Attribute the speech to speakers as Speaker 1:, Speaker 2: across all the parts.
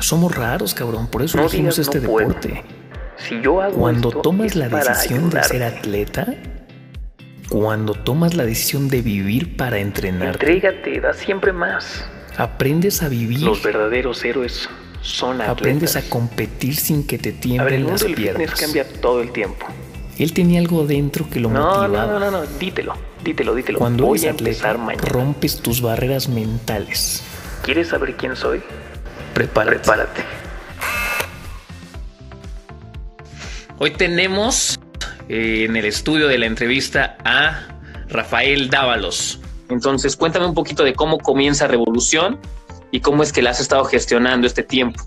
Speaker 1: Somos raros, cabrón, por eso elegimos este deporte.
Speaker 2: Si yo hago
Speaker 1: Cuando tomas la decisión de ser atleta, cuando tomas la decisión de vivir para entrenar,
Speaker 2: Entrégate, da siempre más.
Speaker 1: aprendes a vivir,
Speaker 2: Los verdaderos héroes son atletas.
Speaker 1: aprendes a competir sin que te
Speaker 2: el
Speaker 1: tiemblen las
Speaker 2: fitness
Speaker 1: piernas.
Speaker 2: cambia todo el tiempo.
Speaker 1: Él tenía algo dentro que lo
Speaker 2: No,
Speaker 1: motivaba.
Speaker 2: no, no, no, no, dítelo, dítelo, dítelo.
Speaker 1: Cuando
Speaker 2: Voy
Speaker 1: eres atleta,
Speaker 2: mañana.
Speaker 1: rompes tus barreras mentales.
Speaker 2: ¿Quieres saber quién soy?
Speaker 1: Prepárate.
Speaker 2: Prepárate.
Speaker 3: Hoy tenemos eh, en el estudio de la entrevista a Rafael Dávalos. Entonces, cuéntame un poquito de cómo comienza Revolución y cómo es que la has estado gestionando este tiempo.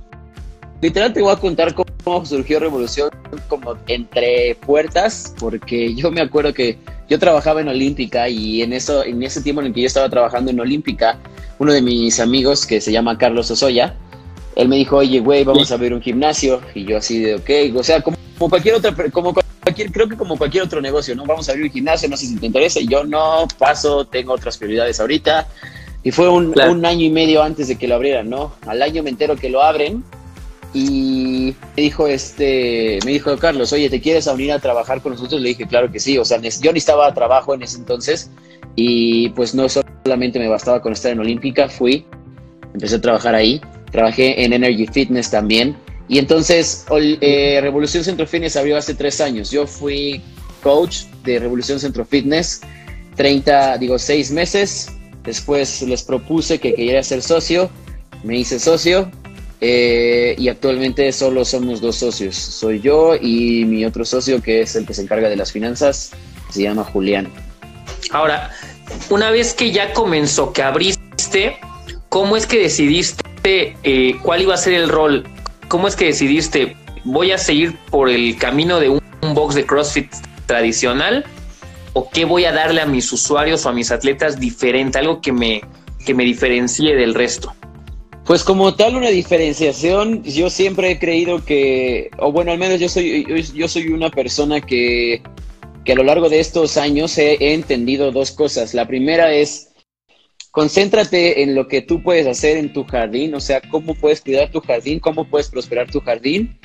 Speaker 4: Literal te voy a contar cómo surgió Revolución como entre puertas, porque yo me acuerdo que yo trabajaba en Olímpica y en eso, en ese tiempo en el que yo estaba trabajando en Olímpica, uno de mis amigos que se llama Carlos Osoya, él me dijo, oye, güey, vamos a ver un gimnasio. Y yo así de, ok, o sea, como, como cualquier otra, como cualquier, creo que como cualquier otro negocio, ¿no? Vamos a abrir un gimnasio, no sé si te interesa. Y yo no paso, tengo otras prioridades ahorita. Y fue un,
Speaker 3: Claro.
Speaker 4: un año y medio antes de que lo abrieran, ¿no? Al año me entero que lo abren y me dijo este, me dijo Carlos, oye, ¿te quieres unir a trabajar con nosotros? Le dije, claro que sí, o sea, yo necesitaba trabajo en ese entonces y pues no solamente me bastaba con estar en Olímpica, fui, empecé a trabajar ahí, trabajé en Energy Fitness también y entonces eh, Revolución Centro Fitness abrió hace tres años, yo fui coach de Revolución Centro Fitness, 30, digo, seis meses, después les propuse que quería ser socio, me hice socio, eh, y actualmente solo somos dos socios. Soy yo y mi otro socio que es el que se encarga de las finanzas, se llama Julián.
Speaker 3: Ahora, una vez que ya comenzó, que abriste, ¿cómo es que decidiste eh, cuál iba a ser el rol? ¿Cómo es que decidiste, voy a seguir por el camino de un, box de CrossFit tradicional? ¿O qué voy a darle a mis usuarios o a mis atletas diferente? Algo que me, que me diferencie del resto.
Speaker 4: Pues como tal una diferenciación, yo siempre he creído que, o bueno, al menos yo soy, yo, soy una persona que, que a lo largo de estos años he entendido dos cosas. La primera es, concéntrate en lo que tú puedes hacer en tu jardín, o sea, cómo puedes cuidar tu jardín, cómo puedes prosperar tu jardín,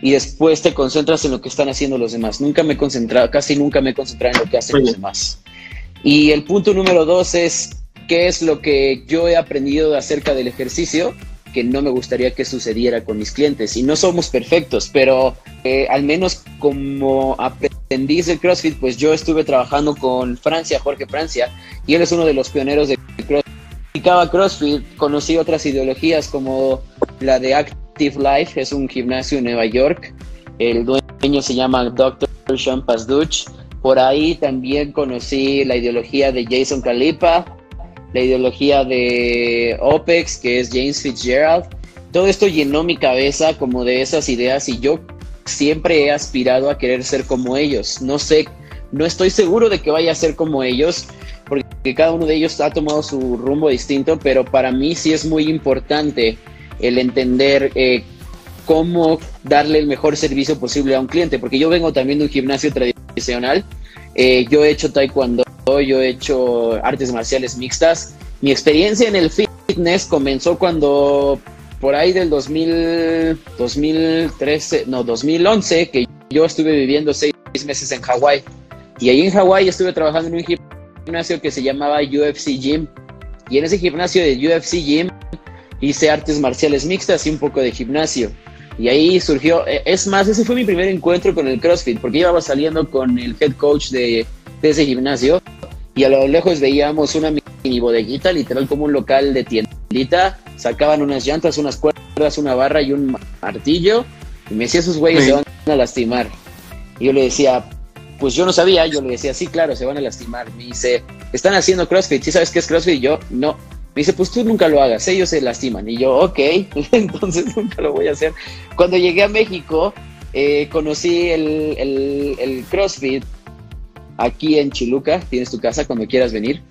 Speaker 4: y después te concentras en lo que están haciendo los demás. Nunca me he concentrado, casi nunca me he concentrado en lo que hacen los demás. Y el punto número dos es, ¿qué es lo que yo he aprendido acerca del ejercicio? Que no me gustaría que sucediera con mis clientes. Y no somos perfectos, pero eh, al menos como aprendiz de CrossFit, pues yo estuve trabajando con Francia, Jorge Francia, y él es uno de los pioneros de CrossFit. CrossFit, conocí otras ideologías como la de Active Life, es un gimnasio en Nueva York. El dueño se llama Dr. Sean Pasduch. Por ahí también conocí la ideología de Jason Calipa, la ideología de OPEX, que es James Fitzgerald. Todo esto llenó mi cabeza como de esas ideas y yo siempre he aspirado a querer ser como ellos. No sé, no estoy seguro de que vaya a ser como ellos, porque cada uno de ellos ha tomado su rumbo distinto, pero para mí sí es muy importante el entender eh, cómo darle el mejor servicio posible a un cliente, porque yo vengo también de un gimnasio tradicional, eh, yo he hecho taekwondo, yo he hecho artes marciales mixtas. Mi experiencia en el fitness comenzó cuando por ahí del 2000, 2013, no, 2011, que yo estuve viviendo seis meses en Hawái. Y ahí en Hawái estuve trabajando en un gimnasio que se llamaba UFC Gym. Y en ese gimnasio de UFC Gym hice artes marciales mixtas y un poco de gimnasio. Y ahí surgió, eh, es más, ese fue mi primer encuentro con el CrossFit, porque iba saliendo con el head coach de, de ese gimnasio y a lo lejos veíamos una mini bodeguita, literal como un local de tiendita, sacaban unas llantas, unas cuerdas, una barra y un martillo, y me decía, esos güeyes
Speaker 3: Sí.
Speaker 4: se van a lastimar. Y yo le decía, pues yo no sabía, yo le decía, sí, claro, se van a lastimar. Me dice, están haciendo CrossFit, ¿sí sabes qué es CrossFit? Y yo, no. Me dice, pues tú nunca lo hagas, ellos se lastiman. Y yo, ok, entonces nunca lo voy a hacer. Cuando llegué a México, eh, conocí el, el, el CrossFit aquí en Chiluca, tienes tu casa cuando quieras venir.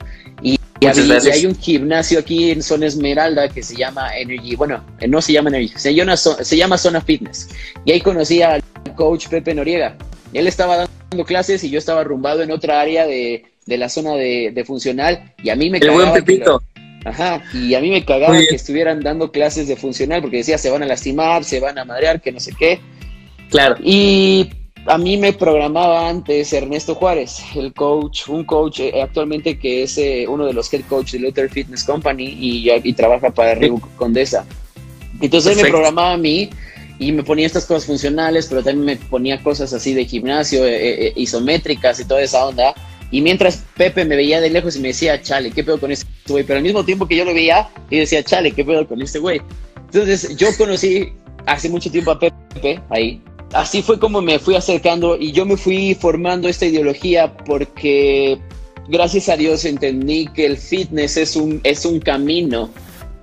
Speaker 4: Y, y había- y hay un gimnasio aquí en Zona Esmeralda que se llama Energy, bueno, eh, no se llama Energy, se llama, se llama Zona Fitness. Y ahí conocí al coach Pepe Noriega. Él estaba dando clases y yo estaba rumbado en otra área de, de la zona de, de funcional y a mí me
Speaker 3: El buen Pepito.
Speaker 4: Ajá, y a mí me cagaba que estuvieran dando clases de funcional porque decía se van a lastimar, se van a madrear, que no sé qué.
Speaker 3: Claro.
Speaker 4: Y a mí me programaba antes Ernesto Juárez, el coach, un coach eh, actualmente que es eh, uno de los head coach de Luther Fitness Company y, y trabaja para Río Condesa. Entonces él me programaba a mí y me ponía estas cosas funcionales, pero también me ponía cosas así de gimnasio, eh, isométricas y toda esa onda. Y mientras Pepe me veía de lejos y me decía, chale, ¿qué pedo con este güey? Pero al mismo tiempo que yo lo veía, y decía, chale, ¿qué pedo con este güey? Entonces yo conocí hace mucho tiempo a Pepe ahí. Así fue como me fui acercando y yo me fui formando esta ideología porque gracias a Dios entendí que el fitness es un, es un camino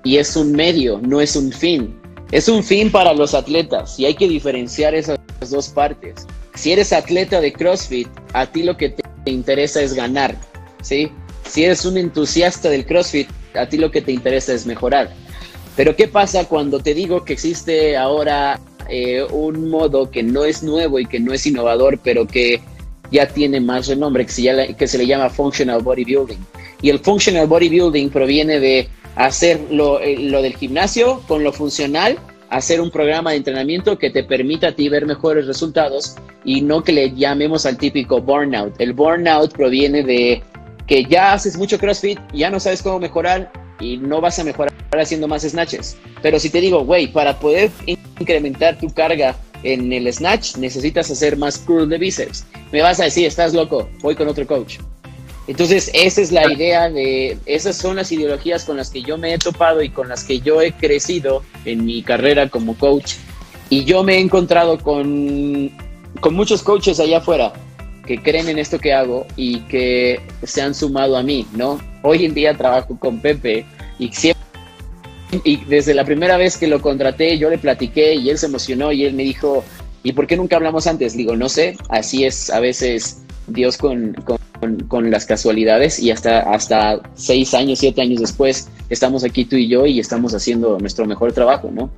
Speaker 4: y es un medio, no es un fin. Es un fin para los atletas y hay que diferenciar esas dos partes. Si eres atleta de CrossFit, a ti lo que te te interesa es ganar, ¿sí? Si eres un entusiasta del CrossFit, a ti lo que te interesa es mejorar. Pero ¿qué pasa cuando te digo que existe ahora eh, un modo que no es nuevo y que no es innovador, pero que ya tiene más renombre, que se, que se le llama Functional Bodybuilding? Y el Functional Bodybuilding proviene de hacer lo, eh, lo del gimnasio con lo funcional hacer un programa de entrenamiento que te permita a ti ver mejores resultados y no que le llamemos al típico burnout. El burnout proviene de que ya haces mucho CrossFit, ya no sabes cómo mejorar y no vas a mejorar haciendo más snatches. Pero si te digo, güey, para poder incrementar tu carga en el snatch necesitas hacer más curl de bíceps. Me vas a decir, estás loco, voy con otro coach. Entonces, esa es la idea de, esas son las ideologías con las que yo me he topado y con las que yo he crecido en mi carrera como coach. Y yo me he encontrado con, con muchos coaches allá afuera que creen en esto que hago y que se han sumado a mí, ¿no? Hoy en día trabajo con Pepe y siempre, y desde la primera vez que lo contraté, yo le platiqué y él se emocionó y él me dijo, ¿y por qué nunca hablamos antes? Digo, no sé, así es a veces Dios con, con, las casualidades y hasta, hasta seis años, siete años después estamos aquí tú y yo y estamos haciendo nuestro mejor trabajo, ¿no?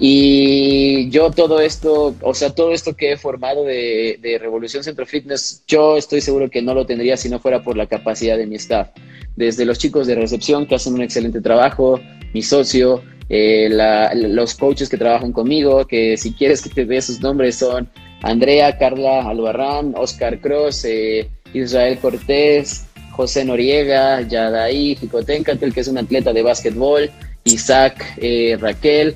Speaker 4: Y yo todo esto, o sea, todo esto que he formado de, Revolución Centro Fitness, yo estoy seguro que no lo tendría si no fuera por la capacidad de mi staff. Desde los chicos de recepción que hacen un excelente trabajo, mi socio, eh, los coaches que trabajan conmigo, que si quieres que te dé sus nombres son Andrea, Carla Albarrán, Oscar Cross, eh, Israel Cortés, José Noriega, Yadaí, Jicotencatel, que es un atleta de básquetbol, Isaac, eh, Raquel.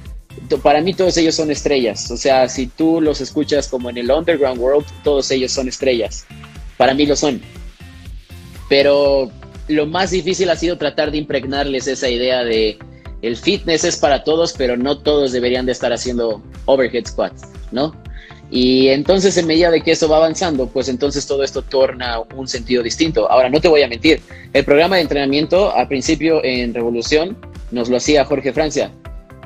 Speaker 4: Para mí todos ellos son estrellas. O sea, si tú los escuchas como en el Underground World, todos ellos son estrellas. Para mí lo son. Pero lo más difícil ha sido tratar de impregnarles esa idea de el fitness es para todos, pero no todos deberían de estar haciendo overhead squats, ¿no? Y entonces, en medida de que eso va avanzando, pues entonces todo esto torna un sentido distinto. Ahora, no te voy a mentir, el programa de entrenamiento al principio en Revolución nos lo hacía Jorge Francia,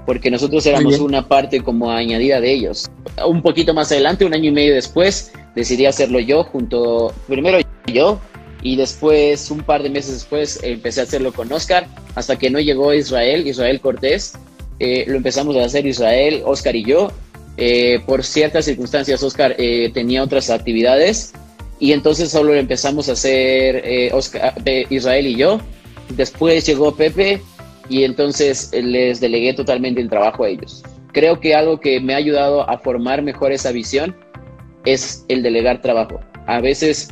Speaker 4: porque nosotros éramos una parte como añadida de ellos. Un poquito más adelante, un año y medio después, decidí hacerlo yo junto, primero yo, y después, un par de meses después, empecé a hacerlo con Oscar, hasta que no llegó Israel, Israel Cortés. Eh, lo empezamos a hacer Israel, Oscar y yo, eh, por ciertas circunstancias, Oscar eh, tenía otras actividades y entonces solo empezamos a hacer Oscar, Israel y yo. Después llegó Pepe y entonces les delegué totalmente el trabajo a ellos. Creo que algo que me ha ayudado a formar mejor esa visión es el delegar trabajo. A veces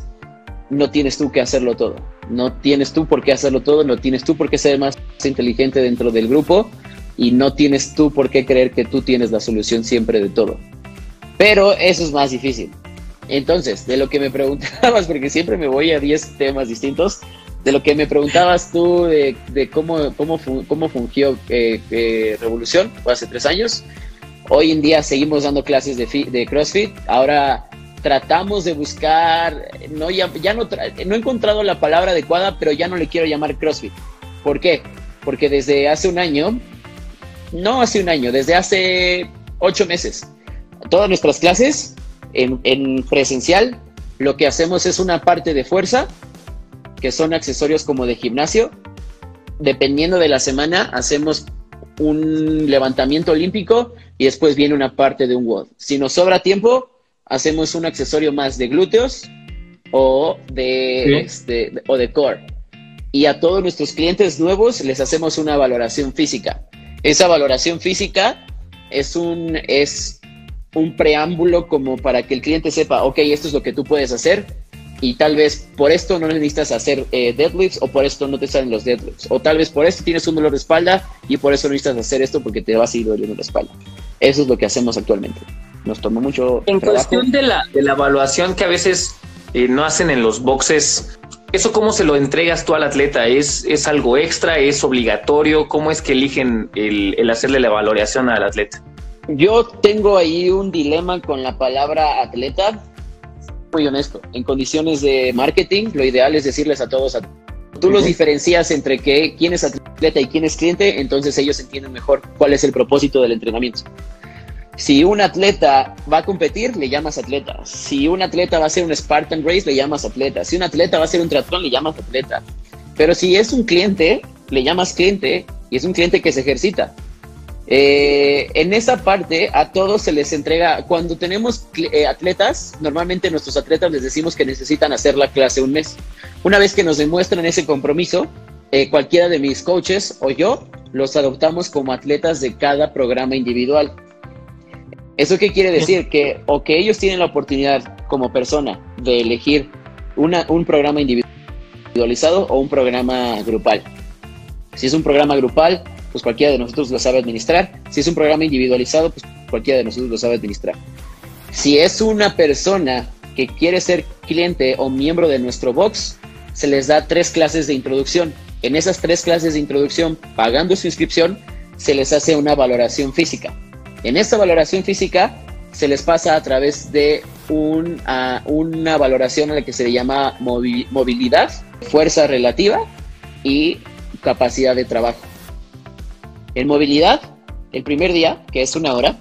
Speaker 4: no tienes tú que hacerlo todo. No tienes tú por qué hacerlo todo, no tienes tú por qué ser más inteligente dentro del grupo y no tienes tú por qué creer que tú tienes la solución siempre de todo. Pero eso es más difícil. Entonces, de lo que me preguntabas, porque siempre me voy a 10 temas distintos, de lo que me preguntabas tú de, cómo, cómo, cómo fungió eh, eh, Revolución hace tres años, hoy en día seguimos dando clases de, CrossFit. Ahora tratamos de buscar, no, ya, ya no, no he encontrado la palabra adecuada, pero ya no le quiero llamar CrossFit. ¿Por qué? Porque desde hace un año no hace un año, desde hace ocho meses. Todas nuestras clases en, presencial, lo que hacemos es una parte de fuerza, que son accesorios como de gimnasio. Dependiendo de la semana, hacemos un levantamiento olímpico y después viene una parte de un WOD. Si nos sobra tiempo, hacemos un accesorio más de glúteos o de, este, o de core. y a todos nuestros clientes nuevos les hacemos una valoración física. Esa valoración física es un, es un preámbulo como para que el cliente sepa, ok, esto es lo que tú puedes hacer y tal vez por esto no necesitas hacer eh, deadlifts o por esto no te salen los deadlifts o tal vez por esto tienes un dolor de espalda y por eso no necesitas hacer esto porque te va a seguir doliendo la espalda. Eso es lo que hacemos actualmente. Nos tomó mucho.
Speaker 3: En cuestión de la, de la evaluación que a veces eh, no hacen en los boxes, ¿eso cómo se lo entregas tú al atleta? ¿Es, es algo extra? ¿Es obligatorio? ¿Cómo es que eligen el, el hacerle la evaluación al atleta?
Speaker 4: Yo tengo ahí un dilema con la palabra atleta. Muy honesto, en condiciones de marketing, lo ideal es decirles a todos, tú los diferencias entre que, quién es atleta y quién es cliente, entonces ellos entienden mejor cuál es el propósito del entrenamiento. Si un atleta va a competir, le llamas atleta. Si un atleta va a hacer un Spartan Race, le llamas atleta. Si un atleta va a hacer un triatlón, le llamas atleta. Pero si es un cliente, le llamas cliente y es un cliente que se ejercita. Eh, en esa parte a todos se les entrega, cuando tenemos eh, atletas, normalmente nuestros atletas les decimos que necesitan hacer la clase un mes. Una vez que nos demuestran ese compromiso, eh, cualquiera de mis coaches o yo los adoptamos como atletas de cada programa individual. ¿Eso qué quiere decir? Que o que ellos tienen la oportunidad como persona de elegir una, un programa individualizado o un programa grupal. Si es un programa grupal, pues cualquiera de nosotros lo sabe administrar. Si es un programa individualizado, pues cualquiera de nosotros lo sabe administrar. Si es una persona que quiere ser cliente o miembro de nuestro box, se les da tres clases de introducción. En esas tres clases de introducción, pagando su inscripción, se les hace una valoración física. En esta valoración física se les pasa a través de un, una valoración a la que se le llama movilidad, fuerza relativa y capacidad de trabajo. En movilidad, el primer día, que es una hora,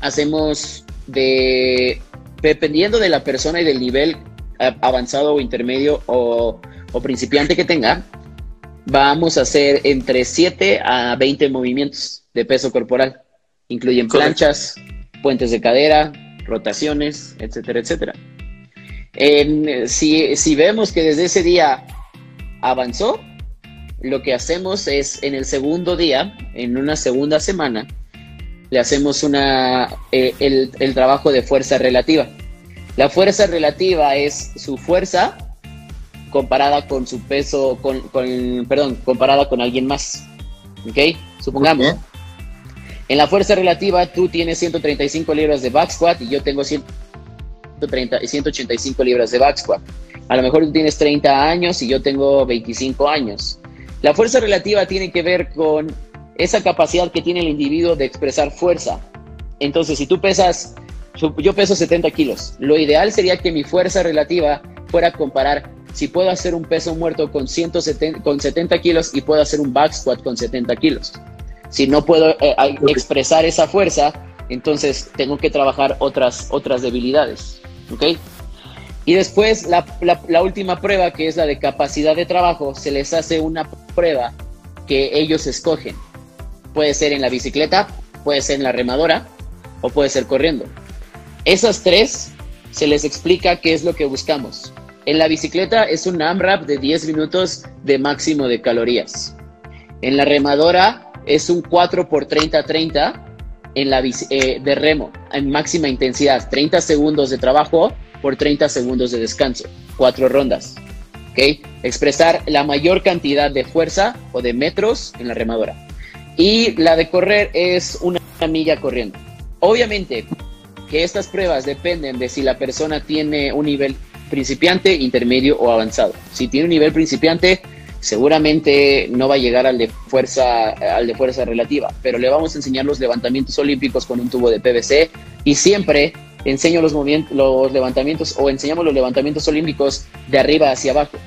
Speaker 4: hacemos de, dependiendo de la persona y del nivel avanzado o intermedio o, principiante que tenga, vamos a hacer entre 7 a 20 movimientos de peso corporal. Incluyen planchas, puentes de cadera, rotaciones, etcétera, etcétera. si, si vemos que desde ese día avanzó, lo que hacemos es en el segundo día, en una segunda semana, le hacemos una, eh, el, trabajo de fuerza relativa. La fuerza relativa es su fuerza comparada con su peso, con, perdón, comparada con alguien más. ¿Ok? Supongamos. En la fuerza relativa tú tienes 135 libras de back squat y yo tengo 130, 185 libras de back squat. A lo mejor tú tienes 30 años y yo tengo 25 años. La fuerza relativa tiene que ver con esa capacidad que tiene el individuo de expresar fuerza. Entonces, si tú pesas, yo peso 70 kilos, lo ideal sería que mi fuerza relativa fuera a comparar si puedo hacer un peso muerto con, 170, con 70 kilos y puedo hacer un back squat con 70 kilos. Si no puedo eh, expresar esa fuerza, entonces tengo que trabajar otras, otras debilidades. ¿Ok? Y después la, última prueba, que es la de capacidad de trabajo, se les hace una prueba que ellos escogen. Puede ser en la bicicleta, puede ser en la remadora o puede ser corriendo. Esas tres se les explica qué es lo que buscamos. En la bicicleta es un AMRAP de 10 minutos de máximo de calorías. En la remadora es un 4 por 30-30 en la eh, de remo en máxima intensidad, 30 segundos de trabajo por 30 segundos de descanso, cuatro rondas. ¿ok? Expresar la mayor cantidad de fuerza o de metros en la remadora. Y la de correr es una milla corriendo. Obviamente que estas pruebas dependen de si la persona tiene un nivel principiante, intermedio o avanzado. Si tiene un nivel principiante, seguramente no va a llegar al de fuerza al de fuerza relativa, pero le vamos a enseñar los levantamientos olímpicos con un tubo de PVC y siempre enseño los, movimientos, los levantamientos o enseñamos los levantamientos olímpicos de arriba hacia abajo.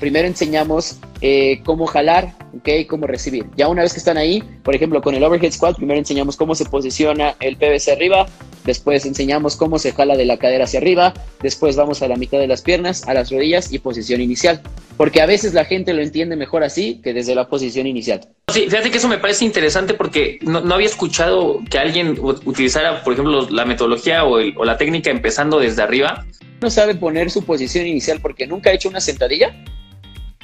Speaker 4: Primero enseñamos eh, cómo jalar, okay, cómo recibir. Ya una vez que están ahí, por ejemplo, con el overhead squat, primero enseñamos cómo se posiciona el PVC arriba, después enseñamos cómo se jala de la cadera hacia arriba, después vamos a la mitad de las piernas, a las rodillas y posición inicial. Porque a veces la gente lo entiende mejor así que desde la posición inicial.
Speaker 3: Sí, fíjate que eso me parece interesante porque no, había escuchado que alguien utilizara, por ejemplo, la metodología o, o, la técnica empezando desde arriba.
Speaker 4: No sabe poner su posición inicial porque nunca ha hecho una sentadilla.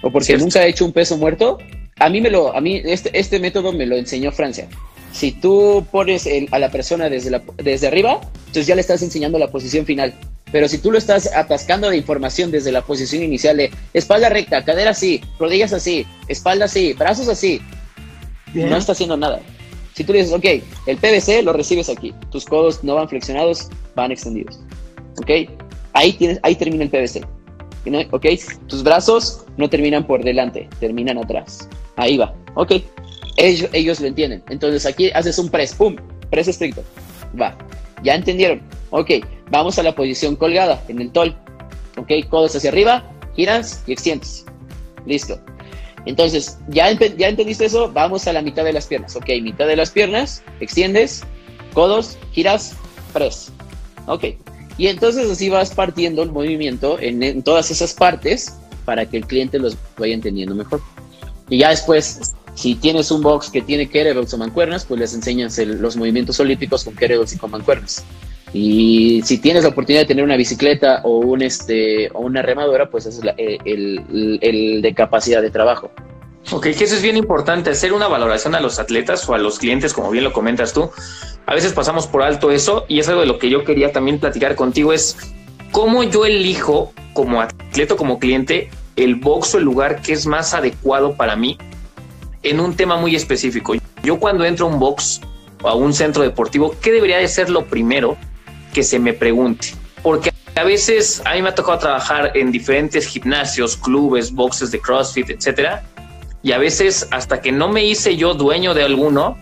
Speaker 4: o porque nunca ha hecho un peso muerto, a mí me lo, a mí este, este método me lo enseñó Francia. Si tú pones a la persona desde, la, desde arriba, entonces ya le estás enseñando la posición final. Pero si tú lo estás atascando de información desde la posición inicial de espalda recta, cadera así, rodillas así, espalda así, brazos así, no está haciendo nada. Si tú le dices, ok, el PVC lo recibes aquí, tus codos no van flexionados, van extendidos. Ok, ahí, tienes, ahí termina el PVC. Ok, tus brazos no terminan por delante, terminan atrás. Ahí va. Ok, ellos, ellos lo entienden. Entonces aquí haces un press, pum, press estricto. Va. ¿Ya entendieron? Ok, vamos a la posición colgada en el tol. Ok, codos hacia arriba, giras y extiendes. Listo. Entonces, ¿ya, ¿ya entendiste eso? Vamos a la mitad de las piernas. Ok, mitad de las piernas, extiendes, codos, giras, press. Ok. Y entonces así vas partiendo el movimiento en, en todas esas partes para que el cliente los vaya entendiendo mejor. Y ya después si tienes un box que tiene kettlebells o mancuernas, pues les enseñas los movimientos olímpicos con kettlebells y con mancuernas. Y si tienes la oportunidad de tener una bicicleta o, este, o una remadora, pues es eh, el, de capacidad de trabajo.
Speaker 3: Ok, que eso es bien importante, hacer una valoración a los atletas o a los clientes, como bien lo comentas tú. A veces pasamos por alto eso y es algo de lo que yo quería también platicar contigo, es cómo yo elijo como atleta, como cliente, el box o el lugar que es más adecuado para mí en un tema muy específico. Yo cuando entro a un box o a un centro deportivo, ¿qué debería de ser lo primero que se me pregunte? Porque a veces a mí me ha tocado trabajar en diferentes gimnasios, clubes, boxes de CrossFit, etcétera, y a veces hasta que no me hice yo dueño de alguno,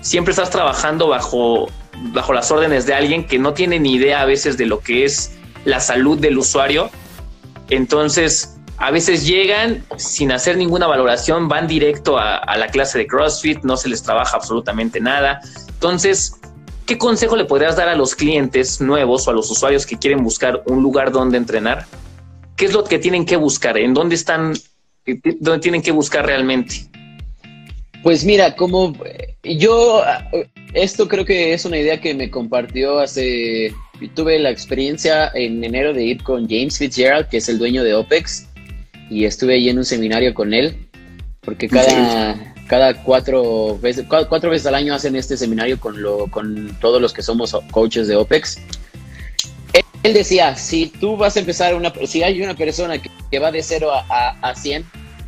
Speaker 3: siempre estás trabajando bajo bajo las órdenes de alguien que no tiene ni idea a veces de lo que es la salud del usuario. Entonces, a veces llegan sin hacer ninguna valoración, van directo a, la clase de CrossFit, no se les trabaja absolutamente nada. Entonces, ¿qué consejo le podrías dar a los clientes nuevos o a los usuarios que quieren buscar un lugar donde entrenar? ¿Qué es lo que tienen que buscar? ¿En dónde están? ¿Dónde tienen que buscar realmente?
Speaker 4: Pues mira, como yo, esto creo que es una idea que me compartió hace, tuve la experiencia en enero de ir con James Fitzgerald, que es el dueño de OPEX, y estuve ahí en un seminario con él, porque cada, cada cuatro, veces, cuatro veces al año hacen este seminario con, lo, con todos los que somos coaches de OPEX. Él, decía, si tú vas a empezar, una, si hay una persona que, va de 0 a, a, 100,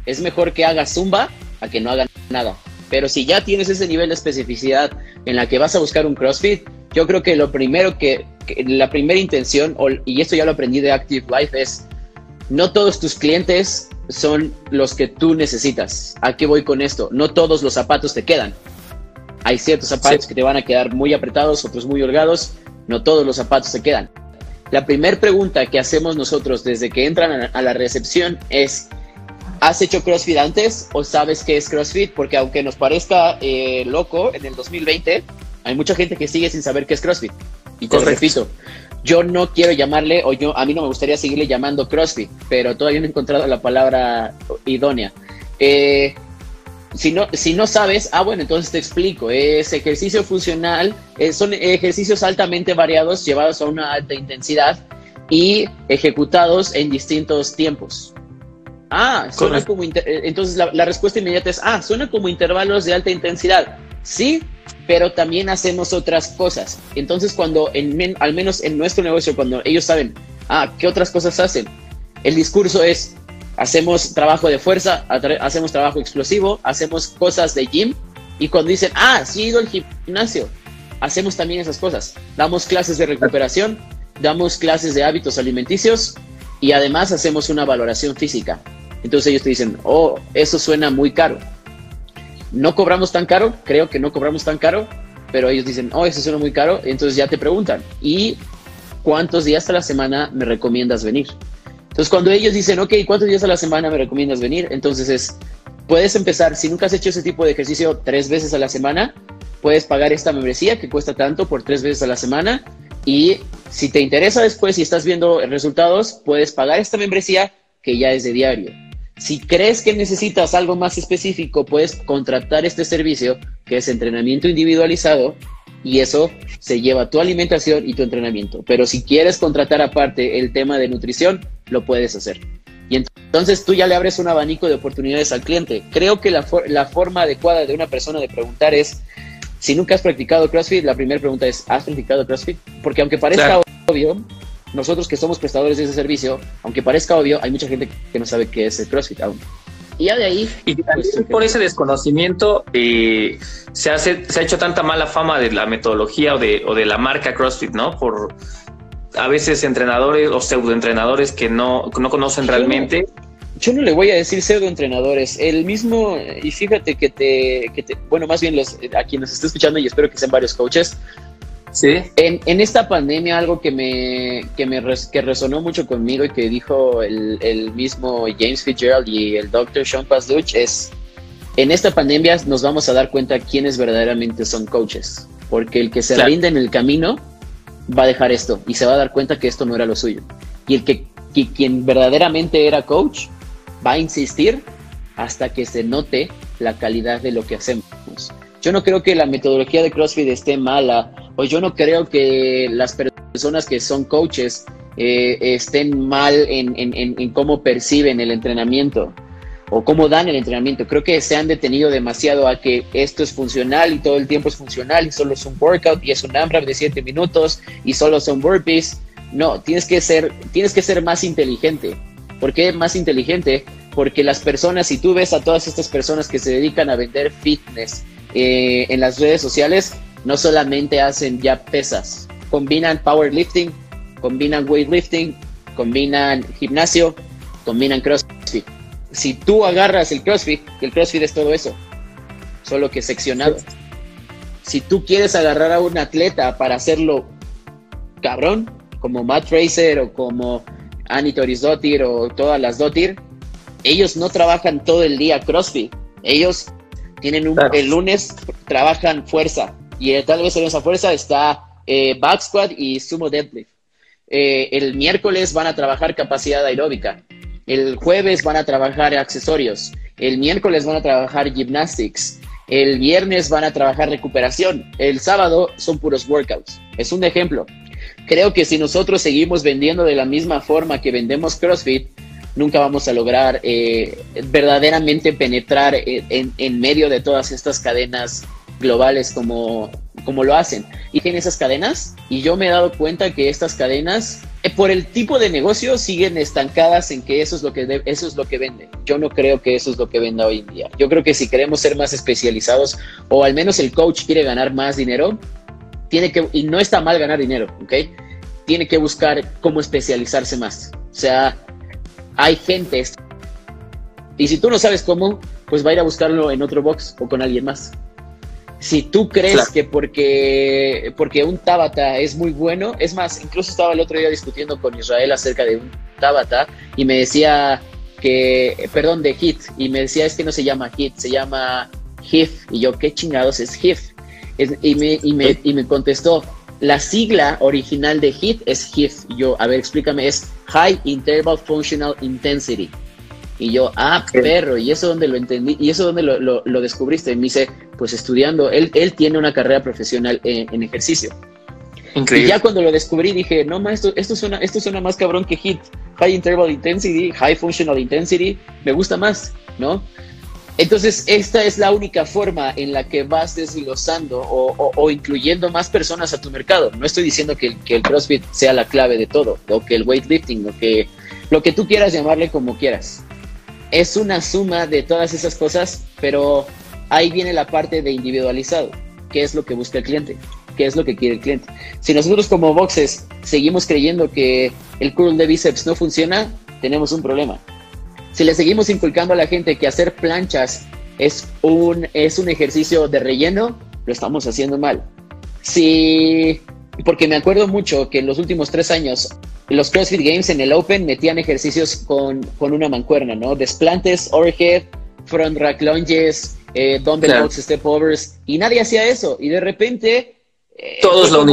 Speaker 4: es mejor que haga zumba a que no haga nada. Pero si ya tienes ese nivel de especificidad en la que vas a buscar un CrossFit, yo creo que lo primero que, la primera intención, y esto ya lo aprendí de Active Life, es no todos tus clientes son los que tú necesitas. ¿A qué voy con esto? No todos los zapatos te quedan. Hay ciertos zapatos que te van a quedar muy apretados, otros muy holgados. No todos los zapatos te quedan. La primera pregunta que hacemos nosotros desde que entran a la recepción es, ¿has hecho CrossFit antes o sabes qué es CrossFit? Porque aunque nos parezca eh, loco, en el 2020 hay mucha gente que sigue sin saber qué es CrossFit. Y te repito, yo no quiero llamarle, o yo, a mí no me gustaría seguirle llamando CrossFit, pero todavía no he encontrado la palabra idónea. Eh, si no, si no sabes, ah, bueno, entonces te explico. Es ejercicio funcional, eh, son ejercicios altamente variados, llevados a una alta intensidad y ejecutados en distintos tiempos. Ah, suena como eh, entonces la, la, respuesta inmediata es, ah, suena como intervalos de alta intensidad. Sí, pero también hacemos otras cosas. Entonces, cuando, al menos en nuestro negocio, cuando ellos saben, ah, ¿qué otras cosas hacen? El discurso es, hacemos trabajo de fuerza, hacemos trabajo explosivo, hacemos cosas de gym, y cuando dicen, ah, sí he ido al gimnasio, hacemos también esas cosas. Damos clases de recuperación, damos clases de hábitos alimenticios y además hacemos una valoración física. Entonces ellos te dicen, oh, eso suena muy caro no cobramos tan caro, creo que no cobramos tan caro, pero ellos dicen, oh, eso suena muy caro, entonces ya te preguntan, ¿y cuántos días a la semana me recomiendas venir? Entonces cuando ellos dicen, ok, ¿cuántos días a la semana me recomiendas venir? Entonces es, puedes empezar, si nunca has hecho ese tipo de ejercicio tres veces a la semana, puedes pagar esta membresía que cuesta tanto por tres veces a la semana y si te interesa después y estás viendo resultados, puedes pagar esta membresía que ya es de diario. Si crees que necesitas algo más específico, puedes contratar este servicio que es entrenamiento individualizado y eso se lleva tu alimentación y tu entrenamiento. Pero si quieres contratar aparte el tema de nutrición, lo puedes hacer. Y entonces tú ya le abres un abanico de oportunidades al cliente. Creo que la, la forma adecuada de una persona de preguntar es, si nunca has practicado CrossFit, la primera pregunta es, ¿has practicado CrossFit? Porque aunque parezca obvio, nosotros que somos prestadores de ese servicio, aunque parezca obvio, hay mucha gente que no sabe qué es el CrossFit aún.
Speaker 3: Y ya de ahí. Y pues, por ese desconocimiento eh, se, hace, se ha hecho tanta mala fama de la metodología o de, o de la marca CrossFit, ¿no? Por a veces entrenadores o pseudoentrenadores que no, no conocen realmente.
Speaker 4: yo no le voy a decir pseudoentrenadores. El mismo, y fíjate que te, que te bueno, más bien los, a quienes nos esté escuchando y espero que sean varios coaches,
Speaker 3: Sí.
Speaker 4: En, en, esta pandemia algo que me, que me que resonó mucho conmigo y que dijo el, el mismo James Fitzgerald y el doctor Sean Pasduch es, en esta pandemia nos vamos a dar cuenta quiénes verdaderamente son coaches, porque el que se rinde en el camino va a dejar esto y se va a dar cuenta que esto no era lo suyo. Y el que, que quien verdaderamente era coach va a insistir hasta que se note la calidad de lo que hacemos. Yo no creo que la metodología de CrossFit esté mala, o yo no creo que las personas que son coaches eh, estén mal en, en, cómo perciben el entrenamiento o cómo dan el entrenamiento. Creo que se han detenido demasiado a que esto es funcional y todo el tiempo es funcional y solo es un workout y es un AMRAP de 7 minutos y solo son burpees. No, tienes que ser, tienes que ser más inteligente. ¿Por qué más inteligente? Porque las personas, si tú ves a todas estas personas que se dedican a vender fitness, eh, en las redes sociales no solamente hacen ya pesas, combinan powerlifting, combinan weightlifting, combinan gimnasio, combinan CrossFit. Si tú agarras el CrossFit, el CrossFit es todo eso, solo que seccionado. Si tú quieres agarrar a un atleta para hacerlo cabrón, como Matt Fraser o como Annie Torisdottir o todas las Dottir, ellos no trabajan todo el día CrossFit. Ellos tienen un, el lunes trabajan fuerza y eh, tal vez en esa fuerza está eh, back squat y sumo deadlift. Eh, el miércoles van a trabajar capacidad aeróbica. El jueves van a trabajar accesorios. El miércoles van a trabajar gymnastics. El viernes van a trabajar recuperación. El sábado son puros workouts. Es un ejemplo. Creo que si nosotros seguimos vendiendo de la misma forma que vendemos CrossFit, nunca vamos a lograr eh, verdaderamente penetrar en, en, medio de todas estas cadenas globales como, como lo hacen. Y tienen esas cadenas y yo me he dado cuenta que estas cadenas, eh, por el tipo de negocio, siguen estancadas en que eso es, lo que es que vende. Yo no creo que eso es lo que venda hoy en día. Yo creo que si queremos ser más especializados o al menos el coach quiere ganar más dinero, tiene que, y no está mal ganar dinero, ¿ok? Tiene que buscar cómo especializarse más. O sea, hay gente. Y si tú no sabes cómo, pues va a ir a buscarlo en otro box o con alguien más. Si tú crees que porque, porque un Tabata es muy bueno, es más, incluso estaba el otro día discutiendo con Israel acerca de un Tabata y me decía que, perdón, de HIT, y me decía es que no se llama HIT, se llama HIF, y yo, ¿qué chingados es HIF? y, me, y, me, y me contestó, la sigla original de HIT es HIF. yo, a ver, explícame, es High Interval Functional Intensity. Y yo, ah, perro, y eso donde lo entendí, y eso donde lo, lo, descubriste. Y me dice, pues estudiando, él, él tiene una carrera profesional en, ejercicio. Y ya cuando lo descubrí dije, no, ma, esto, esto, suena, esto suena más cabrón que HIT. High Interval Intensity, High Functional Intensity, me gusta más, ¿no? Entonces, esta es la única forma en la que vas desglosando o, incluyendo más personas a tu mercado. No estoy diciendo que, el CrossFit sea la clave de todo, o que el weightlifting, o que lo que tú quieras llamarle como quieras. Es una suma de todas esas cosas, pero ahí viene la parte de individualizado. ¿Qué es lo que busca el cliente? ¿Qué es lo que quiere el cliente? Si nosotros como boxes seguimos creyendo que el curl de bíceps no funciona, tenemos un problema si le seguimos inculcando a la gente que hacer planchas es un, es un ejercicio de relleno, lo estamos haciendo mal. Si, porque me acuerdo mucho que en los últimos tres años, los CrossFit Games en el Open metían ejercicios con, con una mancuerna, ¿no? Desplantes, overhead, front rack lunges, eh, dumbbell box step overs, y nadie hacía eso. Y de repente...
Speaker 3: Eh, Todos lo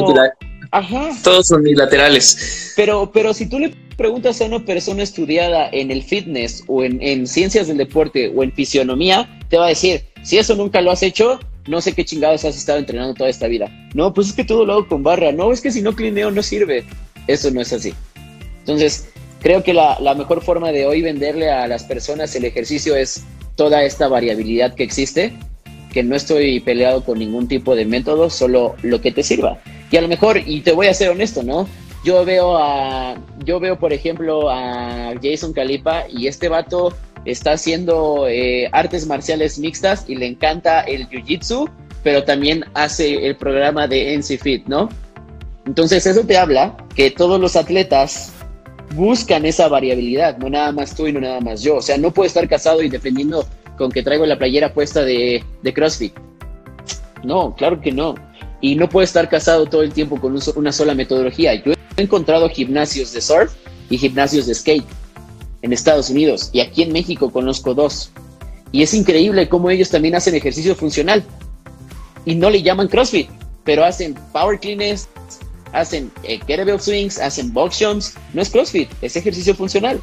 Speaker 3: Ajá. Todos son unilaterales.
Speaker 4: Pero, pero si tú le preguntas a una persona estudiada en el fitness o en, ciencias del deporte o en fisionomía, te va a decir, si eso nunca lo has hecho, no sé qué chingados has estado entrenando toda esta vida. No, pues es que todo lo hago con barra. No, es que si no clineo no sirve. Eso no es así. Entonces, Creo que la, la mejor forma de hoy venderle a las personas el ejercicio es toda esta variabilidad que existe, que no estoy peleado con ningún tipo de método, solo lo que te sirva. Y a lo mejor, y te voy a ser honesto, ¿no? Yo veo a, yo veo por ejemplo a Jason Calipa y este vato está haciendo eh, artes marciales mixtas y le encanta el jiu-jitsu, pero también hace el programa de NC Fit, ¿no? Entonces eso te habla que todos los atletas buscan esa variabilidad, no nada más tú y no nada más yo. O sea, no puedo estar casado y dependiendo con que traigo la playera puesta de, de CrossFit. No, claro que no. Y no puedo estar casado todo el tiempo con una sola metodología. Yo he encontrado gimnasios de surf y gimnasios de skate en Estados Unidos y aquí en México conozco dos. Y es increíble cómo ellos también hacen ejercicio funcional y no le llaman CrossFit, pero hacen power cleans, hacen eh, kettlebell swings, hacen box jumps. No es CrossFit, es ejercicio funcional.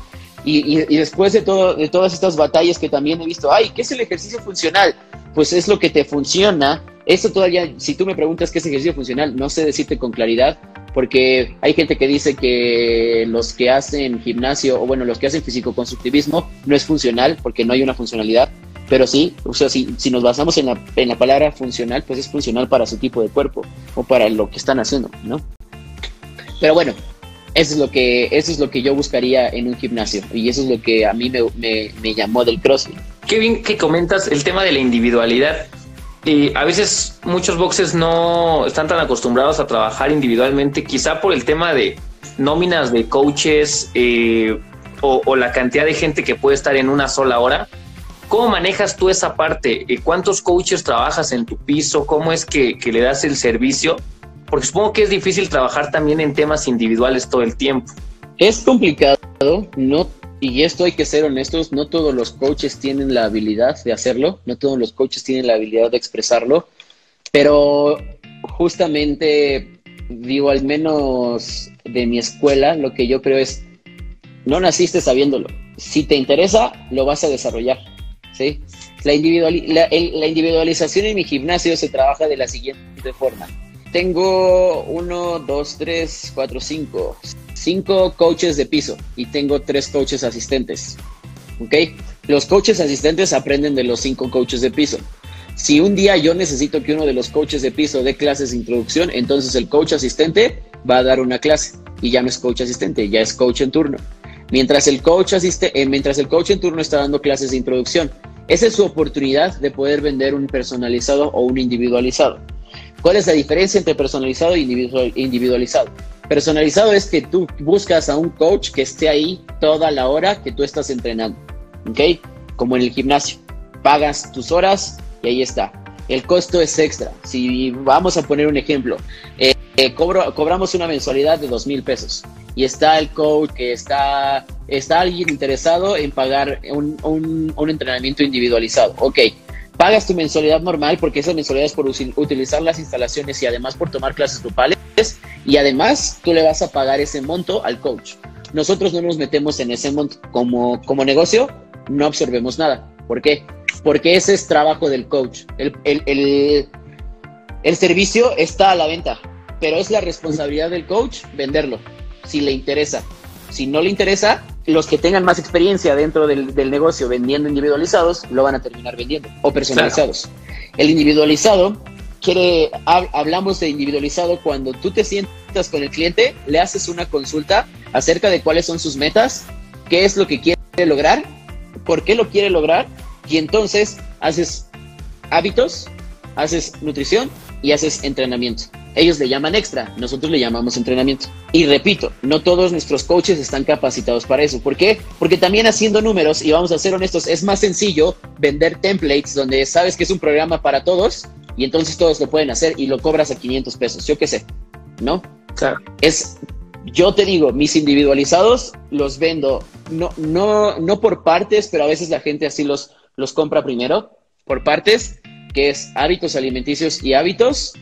Speaker 4: Y, después de, todas estas batallas que también he visto, ay, ¿qué es el ejercicio funcional? Pues es lo que te funciona. Esto todavía, si tú me preguntas qué es ejercicio funcional, no sé decirte con claridad, porque hay gente que dice que los que hacen gimnasio o bueno, los que hacen físico-constructivismo no es funcional porque no hay una funcionalidad, pero sí, o sea, si, si nos basamos en la, en la palabra funcional, pues es funcional para su tipo de cuerpo o para lo que están haciendo, ¿no? Pero bueno, eso es lo que, eso es lo que yo buscaría en un gimnasio y eso es lo que a mí me, me, me llamó del CrossFit.
Speaker 3: Qué bien que comentas el tema de la individualidad y a veces muchos boxes no están tan acostumbrados a trabajar individualmente, quizá por el tema de nóminas de coaches eh, o, la cantidad de gente que puede estar en una sola hora. ¿Cómo manejas tú esa parte? Eh, ¿Cuántos coaches trabajas en tu piso? ¿Cómo es que, que le das el servicio? Porque supongo que es difícil trabajar también en temas individuales todo el tiempo.
Speaker 4: Es complicado, no y esto hay que ser honestos, no todos los coaches tienen la habilidad de hacerlo, no todos los coaches tienen la habilidad de expresarlo, pero justamente digo, al menos de mi escuela, lo que yo creo es, no naciste sabiéndolo. Si te interesa, lo vas a desarrollar. ¿sí? La, la individualización en mi gimnasio se trabaja de la siguiente forma. Tengo uno, dos, tres, cuatro, cinco, cinco coaches de piso y tengo tres coaches asistentes. ¿Ok? Los coaches asistentes aprenden de los cinco coaches de piso. Si un día yo necesito que uno de los coaches de piso dé clases de introducción, entonces el coach asistente va a dar una clase y ya no es coach asistente, ya es coach en turno. Mientras el coach, asiste, eh, mientras el coach en turno está dando clases de introducción, esa es su oportunidad de poder vender un personalizado o un individualizado. ¿Cuál es la diferencia entre personalizado e individualizado? Personalizado es que tú buscas a un coach que esté ahí toda la hora que tú estás entrenando, ¿ok? Como en el gimnasio. Pagas tus horas y ahí está. El costo es extra. Si vamos a poner un ejemplo, eh, eh, cobramos una mensualidad de dos mil pesos y está el coach que está, está alguien interesado en pagar un, un entrenamiento individualizado. Ok, pagas tu mensualidad normal porque esa mensualidad es por utilizar las instalaciones y además por tomar clases grupales y además tú le vas a pagar ese monto al coach. Nosotros no nos metemos en ese monto como, como negocio, no absorbemos nada. ¿Por qué? Porque ese es trabajo del coach. El, el, el, el servicio está a la venta, pero es la responsabilidad del coach venderlo, si le interesa. Si no le interesa, los que tengan más experiencia dentro del, del, negocio vendiendo individualizados lo van a terminar vendiendo o personalizados. Claro. El individualizado quiere, hablamos de individualizado cuando tú te sientas con el cliente, le haces una consulta acerca de cuáles son sus metas, qué es lo que quiere lograr, por qué lo quiere lograr y entonces haces hábitos, haces nutrición y haces entrenamiento. Ellos le llaman extra, nosotros le llamamos entrenamiento. Y repito, no todos nuestros coaches están capacitados para eso. ¿Por qué? Porque también haciendo números, y vamos a ser honestos, es más sencillo vender templates donde sabes que es un programa para todos y entonces todos lo pueden hacer y lo cobras a 500 pesos. Yo qué sé, ¿no?
Speaker 3: Claro.
Speaker 4: Es, yo te digo, mis individualizados los vendo, no, no, no por partes, pero a veces la gente así los, los compra primero, por partes, que es hábitos alimenticios y hábitos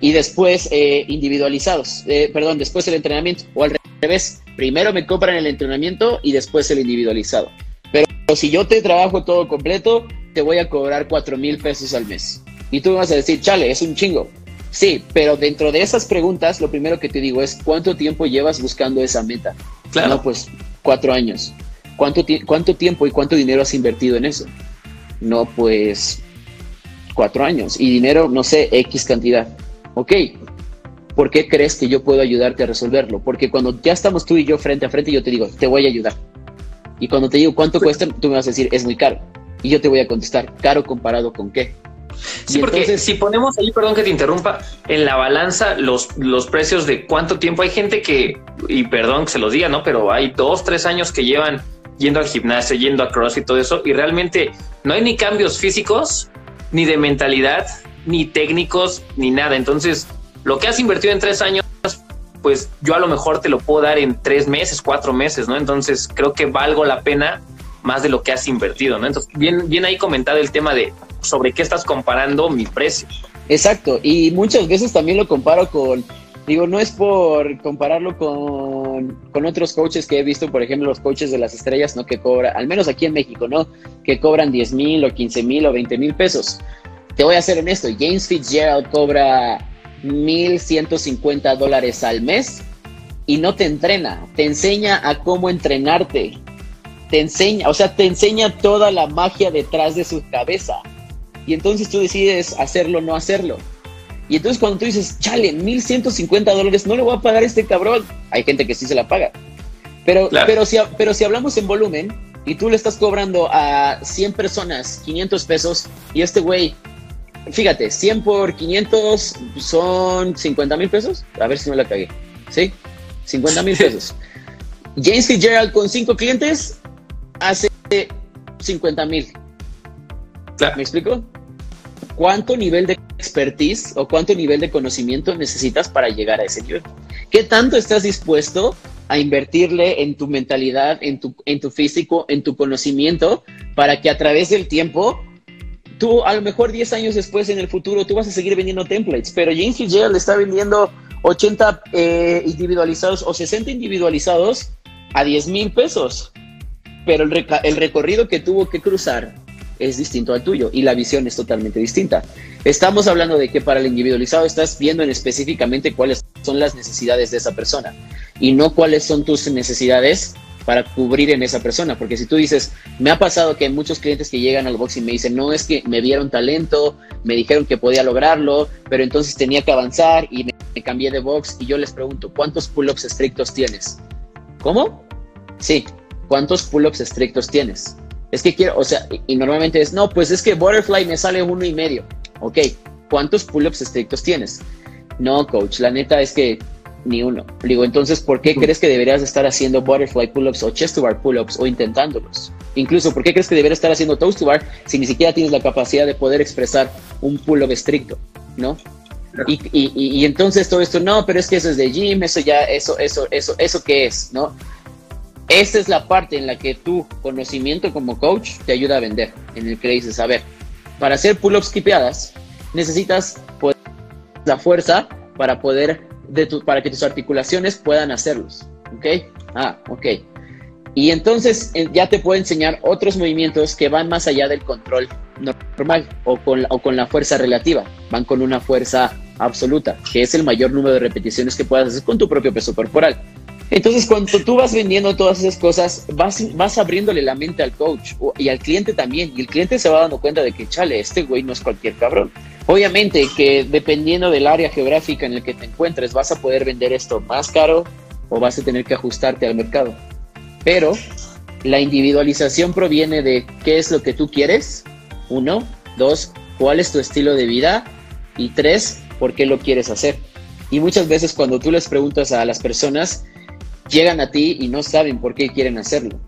Speaker 4: y después eh, individualizados, eh, perdón, después el entrenamiento, o al revés, primero me compran el entrenamiento y después el individualizado. Pero si yo te trabajo todo completo, te voy a cobrar cuatro mil pesos al mes. Y tú me vas a decir, chale, es un chingo. Sí, pero dentro de esas preguntas, lo primero que te digo es, ¿cuánto tiempo llevas buscando esa meta?
Speaker 3: Claro.
Speaker 4: No, pues cuatro años. ¿Cuánto, ¿Cuánto tiempo y cuánto dinero has invertido en eso? No, pues cuatro años. Y dinero, no sé, X cantidad. Ok, ¿por qué crees que yo puedo ayudarte a resolverlo? Porque cuando ya estamos tú y yo frente a frente, yo te digo, te voy a ayudar. Y cuando te digo cuánto cuesta, tú me vas a decir, es muy caro. Y yo te voy a contestar, caro comparado con qué.
Speaker 3: Sí, porque si ponemos ahí, perdón que te interrumpa, en la balanza los, los precios de cuánto tiempo hay gente que, y perdón que se los diga, ¿no? Pero hay dos, tres años que llevan yendo al gimnasio, yendo a cross y todo eso, y realmente no hay ni cambios físicos, ni de mentalidad, ni técnicos, ni nada. Entonces, lo que has invertido en tres años, pues yo a lo mejor te lo puedo dar en tres meses, cuatro meses, ¿no? Entonces, creo que valgo la pena más de lo que has invertido, ¿no? Entonces, bien, bien ahí comentado el tema de sobre qué estás comparando mi precio.
Speaker 4: Exacto, y muchas veces también lo comparo con, digo, no es por compararlo con, con, otros coaches que he visto, por ejemplo, los coaches de las estrellas, ¿no? Que cobran, al menos aquí en México, ¿no? Que cobran 10 mil o 15 mil o 20 mil pesos. Te voy a ser honesto, James Fitzgerald cobra 1.150 dólares al mes y no te entrena, te enseña a cómo entrenarte, te enseña, o sea, te enseña toda la magia detrás de su cabeza. Y entonces tú decides hacerlo o no hacerlo. Y entonces cuando tú dices, chale, 1150 dólares, no le voy a pagar a este cabrón. Hay gente que sí se la paga. Pero, pero, si, pero si hablamos en volumen y tú le estás cobrando a 100 personas 500 pesos y este güey, fíjate, 100 por 500 son 50 mil pesos. A ver si no la cagué. ¿Sí? 50 mil pesos. James Fitzgerald con 5 clientes hace 50 mil. ¿Me explico? ¿Cuánto nivel de expertise o cuánto nivel de conocimiento necesitas para llegar a ese nivel? ¿Qué tanto estás dispuesto a invertirle en tu mentalidad, en tu, en tu físico, en tu conocimiento, para que a través del tiempo, tú a lo mejor 10 años después en el futuro, tú vas a seguir vendiendo templates, pero James Fitzgerald está vendiendo 80 eh, individualizados o 60 individualizados a 10 mil pesos pero el, el recorrido que tuvo que cruzar es distinto al tuyo y la visión es totalmente distinta. Estamos hablando de que para el individualizado estás viendo en específicamente cuáles son las necesidades de esa persona y no cuáles son tus necesidades para cubrir en esa persona. Porque si tú dices, me ha pasado que muchos clientes que llegan al box y me dicen, no es que me vieron talento, me dijeron que podía lograrlo, pero entonces tenía que avanzar y me, me cambié de box y yo les pregunto, ¿cuántos pull-ups estrictos tienes? ¿Cómo? Sí, ¿cuántos pull-ups estrictos tienes? Es que quiero, o sea, y normalmente es, no, pues es que Butterfly me sale uno y medio. Ok, ¿cuántos pull-ups estrictos tienes? No, coach, la neta es que ni uno. Digo, entonces, ¿por qué crees que deberías estar haciendo butterfly pull-ups o chest to bar pull-ups o intentándolos? Incluso, ¿por qué crees que deberías estar haciendo toast to bar si ni siquiera tienes la capacidad de poder expresar un pull-up estricto? ¿No? Y, y, y, entonces todo esto, no, pero es que eso es de gym, eso ya, eso, eso, eso, eso qué es, ¿no? Esa es la parte en la que tu conocimiento como coach te ayuda a vender, en el que dices, a ver, para hacer pull-ups kipeadas necesitas poder, la fuerza para poder, de tu, para que tus articulaciones puedan hacerlos, ¿ok? Ah, ok. Y entonces eh, ya te puedo enseñar otros movimientos que van más allá del control normal o con, o con la fuerza relativa, van con una fuerza absoluta, que es el mayor número de repeticiones que puedas hacer con tu propio peso corporal. Entonces, cuando tú vas vendiendo todas esas cosas, vas, vas abriéndole la mente al coach y al cliente también. Y el cliente se va dando cuenta de que, chale, este güey no es cualquier cabrón. Obviamente que dependiendo del área geográfica en el que te encuentres, vas a poder vender esto más caro o vas a tener que ajustarte al mercado. Pero la individualización proviene de qué es lo que tú quieres. Uno, dos, cuál es tu estilo de vida. Y tres, por qué lo quieres hacer. Y muchas veces cuando tú les preguntas a las personas, llegan a ti y no saben por qué quieren hacerlo.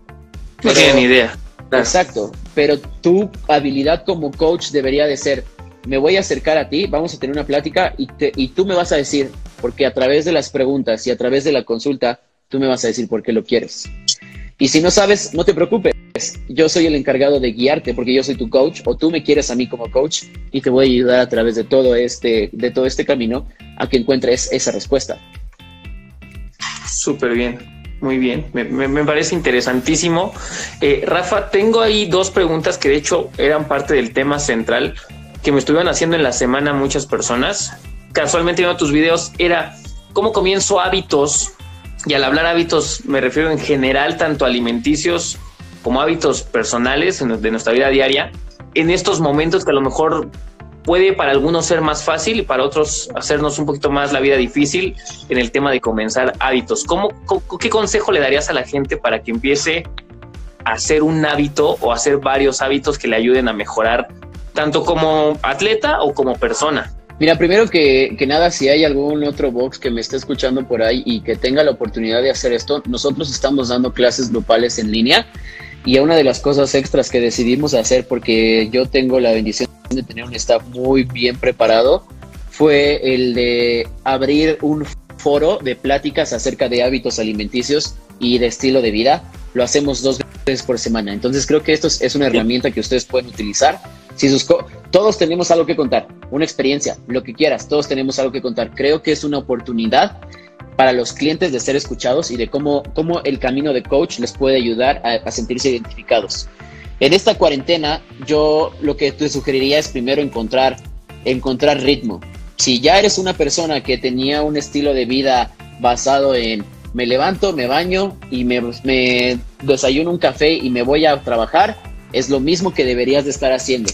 Speaker 3: no tienen idea.
Speaker 4: Exacto, pero tu habilidad como coach debería de ser, me voy a acercar a ti, vamos a tener una plática y, y tú me vas a decir, porque a través de las preguntas y a través de la consulta, tú me vas a decir por qué lo quieres. Y si no sabes, no te preocupes, yo soy el encargado de guiarte porque yo soy tu coach o tú me quieres a mí como coach y te voy a ayudar a través de todo este, de todo este camino a que encuentres esa respuesta.
Speaker 3: Súper bien, muy bien, me, parece interesantísimo. Eh, Rafa, tengo ahí dos preguntas que de hecho eran parte del tema central que me estuvieron haciendo en la semana muchas personas. Casualmente viendo tus videos era cómo comienzo hábitos y al hablar hábitos me refiero en general tanto alimenticios como hábitos personales de nuestra vida diaria, en estos momentos que a lo mejor puede para algunos ser más fácil y para otros hacernos un poquito más la vida difícil en el tema de comenzar hábitos. ¿Cómo, qué consejo le darías a la gente para que empiece a hacer un hábito o hacer varios hábitos que le ayuden a mejorar tanto como atleta o como persona?
Speaker 4: Mira, primero que, nada, si hay algún otro box que me esté escuchando por ahí y que tenga la oportunidad de hacer esto, nosotros estamos dando clases grupales en línea y una de las cosas extras que decidimos hacer, porque yo tengo la bendición de tener un staff muy bien preparado, fue el de abrir un foro de pláticas acerca de hábitos alimenticios y de estilo de vida. Lo hacemos dos veces por semana. Entonces creo que esto es una herramienta que ustedes pueden utilizar. Si sus todos tenemos algo que contar, una experiencia, lo que quieras, todos tenemos algo que contar. Creo que es una oportunidad para los clientes de ser escuchados y de cómo, cómo el camino de coach les puede ayudar a, sentirse identificados. En esta cuarentena, yo lo que te sugeriría es primero encontrar, encontrar ritmo. Si ya eres una persona que tenía un estilo de vida basado en me levanto, me baño y me, me desayuno un café y me voy a trabajar, es lo mismo que deberías de estar haciendo.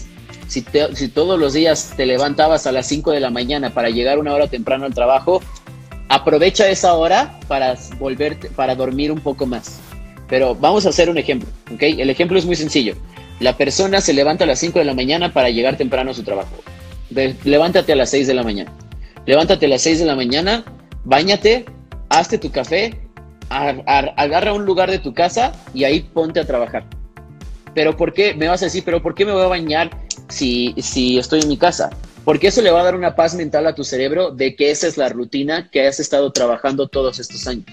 Speaker 4: Si, todos los días te levantabas a las 5 de la mañana para llegar una hora temprano al trabajo, aprovecha esa hora para volverte, para dormir un poco más. Pero vamos a hacer un ejemplo, ¿ok? El ejemplo es muy sencillo. La persona se levanta a las 5 de la mañana para llegar temprano a su trabajo. levántate a las 6 de la mañana. Levántate a las 6 de la mañana, bañate, hazte tu café, agarra un lugar de tu casa y ahí ponte a trabajar. Pero ¿por qué? Me vas a decir, pero ¿por qué me voy a bañar si, si estoy en mi casa? porque eso le va a dar una paz mental a tu cerebro de que esa es la rutina que has estado trabajando todos estos años.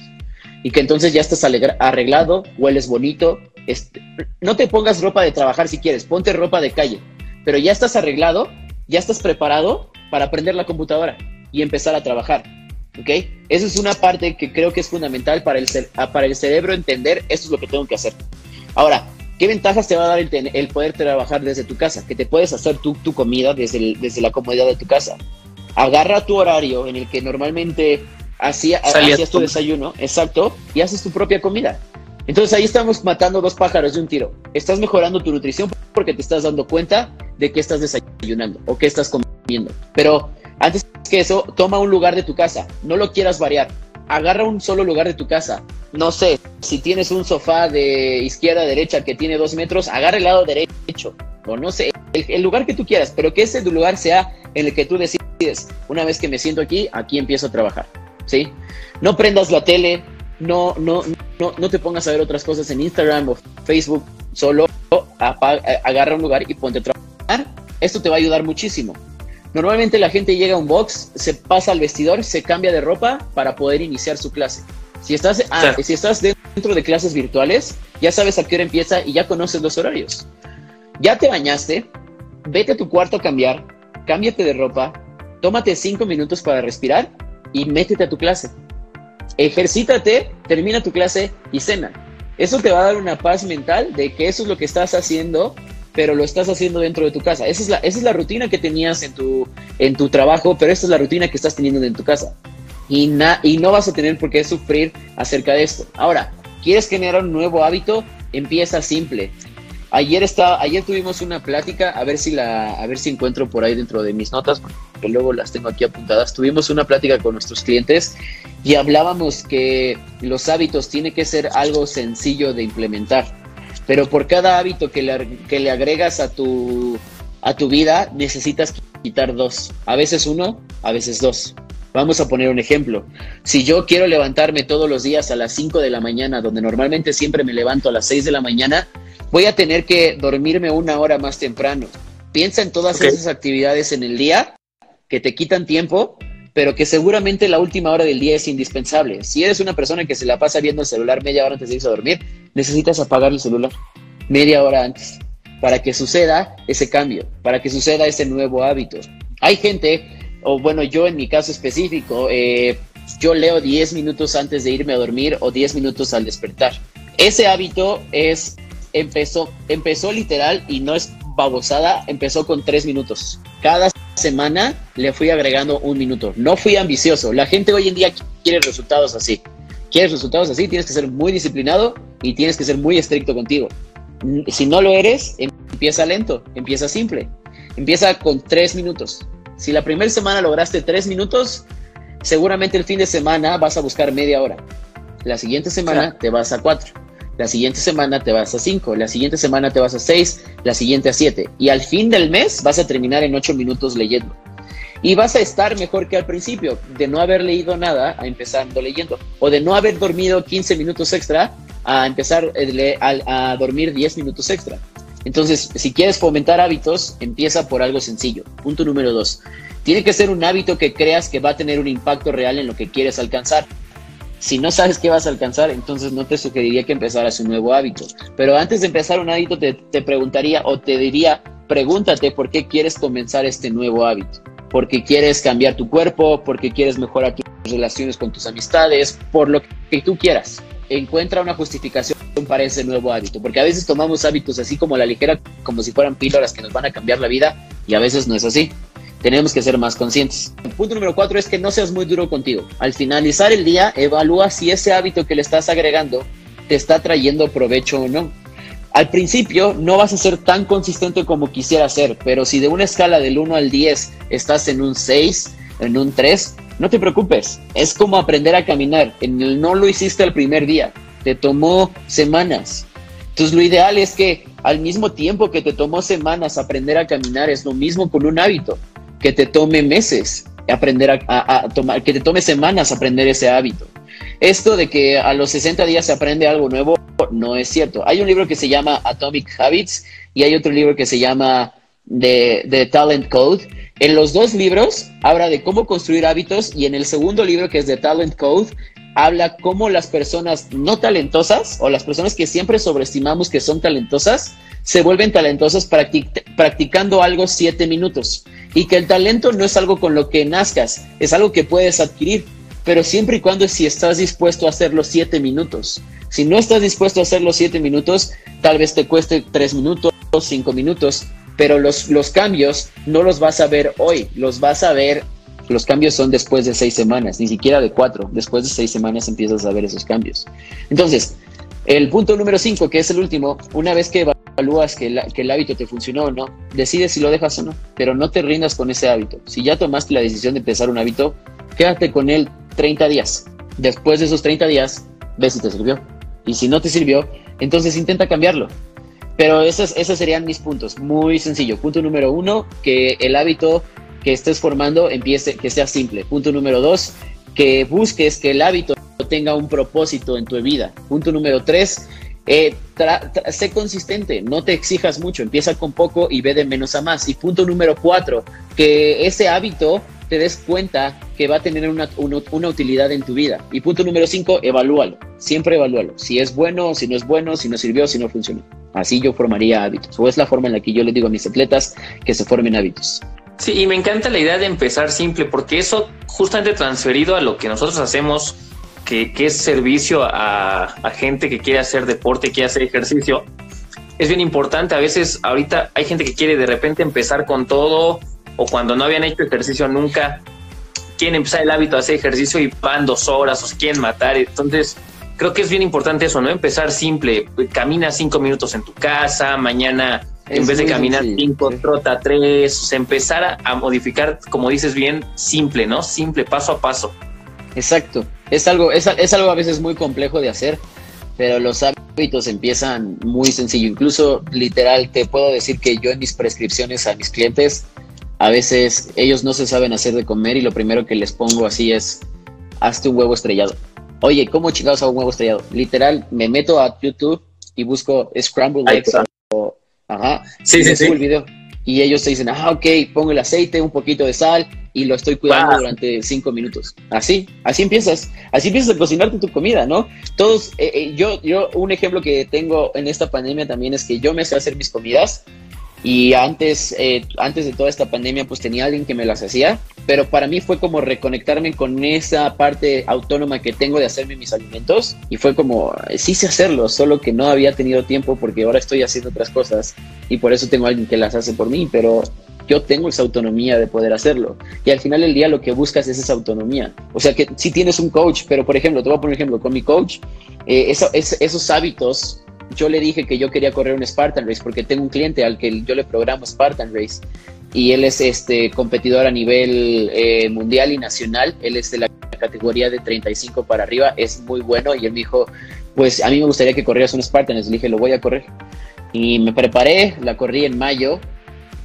Speaker 4: Y que entonces ya estás arreglado, hueles bonito. Este, no te pongas ropa de trabajar si quieres, ponte ropa de calle, pero ya estás arreglado, ya estás preparado para aprender la computadora y empezar a trabajar. ¿Ok? Esa es una parte que creo que es fundamental para el, para el cerebro entender esto es lo que tengo que hacer. Ahora, ¿Qué ventajas te va a dar el, poder trabajar desde tu casa? Que te puedes hacer tu, tu comida desde, desde la comodidad de tu casa. Agarra tu horario en el que normalmente hacía, hacías tu desayuno, exacto, y haces tu propia comida. Entonces ahí estamos matando dos pájaros de un tiro. Estás mejorando tu nutrición porque te estás dando cuenta de qué estás desayunando o qué estás comiendo. Pero antes que eso, toma un lugar de tu casa. No lo quieras variar. Agarra un solo lugar de tu casa no sé, si tienes un sofá de izquierda a derecha que tiene dos metros, agarra el lado derecho, o no sé, el, lugar que tú quieras, pero que ese lugar sea en el que tú decides, una vez que me siento aquí, aquí empiezo a trabajar, ¿sí? No prendas la tele, no, no, no, no te pongas a ver otras cosas en Instagram o Facebook, solo agarra un lugar y ponte a trabajar. Esto te va a ayudar muchísimo. Normalmente la gente llega a un box, se pasa al vestidor, se cambia de ropa para poder iniciar su clase. Si estás, ah, si estás dentro de clases virtuales, ya sabes a qué hora empieza y ya conoces los horarios. Ya te bañaste, vete a tu cuarto a cambiar, cámbiate de ropa, tómate cinco minutos para respirar y métete a tu clase. Ejercítate, termina tu clase y cena. Eso te va a dar una paz mental de que eso es lo que estás haciendo, pero lo estás haciendo dentro de tu casa. Esa es la, esa es la rutina que tenías en tu, en tu trabajo, pero esta es la rutina que estás teniendo en tu casa y, y no vas a tener por qué sufrir acerca de esto. Ahora, ¿quieres generar un nuevo hábito? Empieza simple. Ayer, estaba, ayer tuvimos una plática, a ver, si la, a ver si encuentro por ahí dentro de mis notas, porque luego las tengo aquí apuntadas. Tuvimos una plática con nuestros clientes y hablábamos que los hábitos tienen que ser algo sencillo de implementar, pero por cada hábito que le, que le agregas a tu, a tu vida necesitas quitar dos, a veces uno, a veces dos. Vamos a poner un ejemplo. Si yo quiero levantarme todos los días a las 5 de la mañana, donde normalmente siempre me levanto a las 6 de la mañana, voy a tener que dormirme una hora más temprano. Piensa en todas esas actividades en el día que te quitan tiempo, pero que seguramente la última hora del día es indispensable. Si eres una persona que se la pasa viendo el celular media hora antes de irse a dormir, necesitas apagar el celular media hora antes para que suceda ese cambio, para que suceda ese nuevo hábito. Hay gente o bueno, yo en mi caso específico, eh, yo leo 10 minutos antes de irme a dormir o 10 minutos al despertar. Ese hábito es, empezó, empezó literal y no es babosada, empezó con 3 minutos. Cada semana le fui agregando un minuto. No fui ambicioso. La gente hoy en día quiere resultados así. ¿Quieres resultados así? Tienes que ser muy disciplinado y tienes que ser muy estricto contigo. Si no lo eres, empieza lento, empieza simple. Empieza con tres minutos. Si la primera semana lograste tres minutos, seguramente el fin de semana vas a buscar media hora. La siguiente semana te vas a cuatro. La siguiente semana te vas a cinco. La siguiente semana te vas a seis. La siguiente a siete. Y al fin del mes vas a terminar en ocho minutos leyendo. Y vas a estar mejor que al principio, de no haber leído nada a empezando leyendo. O de no haber dormido 15 minutos extra a empezar eh, a, a dormir 10 minutos extra. Entonces, si quieres fomentar hábitos, empieza por algo sencillo. Punto número dos. Tiene que ser un hábito que creas que va a tener un impacto real en lo que quieres alcanzar. Si no sabes qué vas a alcanzar, entonces no te sugeriría que empezaras un nuevo hábito. Pero antes de empezar un hábito, te, te preguntaría o te diría, pregúntate por qué quieres comenzar este nuevo hábito. Porque quieres cambiar tu cuerpo, porque quieres mejorar tus relaciones con tus amistades, por lo que tú quieras. Encuentra una justificación para ese nuevo hábito, porque a veces tomamos hábitos así como la ligera, como si fueran píldoras que nos van a cambiar la vida, y a veces no es así. Tenemos que ser más conscientes. Punto número cuatro es que no seas muy duro contigo. Al finalizar el día, evalúa si ese hábito que le estás agregando te está trayendo provecho o no. Al principio no vas a ser tan consistente como quisiera ser, pero si de una escala del 1 al 10 estás en un 6, en un 3, no te preocupes. Es como aprender a caminar. En el no lo hiciste el primer día te tomó semanas. Entonces lo ideal es que al mismo tiempo que te tomó semanas aprender a caminar, es lo mismo con un hábito, que te tome meses aprender a, tomar, que te tome semanas aprender ese hábito. Esto de que a los 60 días se aprende algo nuevo no es cierto. Hay un libro que se llama Atomic Habits y hay otro libro que se llama The, Talent Code. En los dos libros habla de cómo construir hábitos y en el segundo libro que es The Talent Code habla cómo las personas no talentosas o las personas que siempre sobreestimamos que son talentosas se vuelven talentosas practicando algo siete minutos y que el talento no es algo con lo que nazcas, es algo que puedes adquirir, pero siempre y cuando si estás dispuesto a hacerlo siete minutos. Si no estás dispuesto a hacerlo siete minutos, tal vez te cueste tres minutos, cinco minutos, pero los, los cambios no los vas a ver hoy, los vas a ver los cambios son después de seis semanas, ni siquiera de cuatro. Después de seis semanas empiezas a ver esos cambios. Entonces, el punto número cinco, que es el último, una vez que evalúas que, el hábito te funcionó o no, decides si lo dejas o no, pero no te rindas con ese hábito. Si ya tomaste la decisión de empezar un hábito, quédate con él 30 días. Después de esos 30 días, ve si te sirvió. Y si no te sirvió, entonces intenta cambiarlo. Pero esos, esos serían mis puntos. Muy sencillo. Punto número uno, que el hábito que estés formando empiece, que sea simple. Punto número dos, que busques que el hábito tenga un propósito en tu vida. Punto número tres, eh, sé consistente, no te exijas mucho, empieza con poco y ve de menos a más. Y punto número cuatro, que ese hábito te des cuenta que va a tener una, utilidad en tu vida. Y punto número cinco, evalúalo, siempre evalúalo. Si es bueno, si no es bueno, si no sirvió, si no funcionó. Así yo formaría hábitos. O es la forma en la que yo le digo a mis atletas que se formen hábitos.
Speaker 3: Sí, y me encanta la idea de empezar simple, porque eso justamente transferido a lo que nosotros hacemos, que, es servicio a, gente que quiere hacer deporte, quiere hacer ejercicio, es bien importante. A veces ahorita hay gente que quiere de repente empezar con todo, o cuando no habían hecho ejercicio nunca, quieren empezar el hábito de hacer ejercicio y van dos horas o se quieren matar. Entonces, creo que es bien importante eso, ¿no? Empezar simple, camina cinco minutos en tu casa, mañana en vez de caminar cinco, trota tres, empezar a, modificar, como dices bien, simple, ¿no? Simple, paso a paso.
Speaker 4: Exacto. Es algo, es, es algo a veces muy complejo de hacer, pero los hábitos empiezan muy sencillo. Incluso, literal, te puedo decir que yo en mis prescripciones a mis clientes, a veces ellos no se saben hacer de comer y lo primero que les pongo así es, hazte un huevo estrellado. Oye, ¿cómo chingados hago un huevo estrellado? Literal, me meto a YouTube y busco scrambled eggs Ajá. Sí, sí, sí. el video. Y ellos te dicen, ah, ok, pongo el aceite, un poquito de sal y lo estoy cuidando durante cinco minutos. Así, así empiezas. Así empiezas a cocinarte tu comida, ¿no? Todos, eh, eh, yo, yo, un ejemplo que tengo en esta pandemia también es que yo me sé hacer mis comidas y antes, eh, antes de toda esta pandemia, pues tenía alguien que me las hacía, pero para mí fue como reconectarme con esa parte autónoma que tengo de hacerme mis alimentos y fue como, eh, sí sé hacerlo, solo que no había tenido tiempo porque ahora estoy haciendo otras cosas y por eso tengo alguien que las hace por mí, pero yo tengo esa autonomía de poder hacerlo. Y al final del día lo que buscas es esa autonomía. O sea que si tienes un coach, pero por ejemplo, te voy a poner ejemplo, con mi coach, eh, esos hábitos, yo le dije que yo quería correr un Spartan Race porque tengo un cliente al que yo le programo Spartan Race y él es este competidor a nivel eh, mundial y nacional. Él es de la categoría de 35 para arriba, es muy bueno y él me dijo, pues a mí me gustaría que corrieras un Spartan. Le dije, lo voy a correr. Y me preparé, la corrí en mayo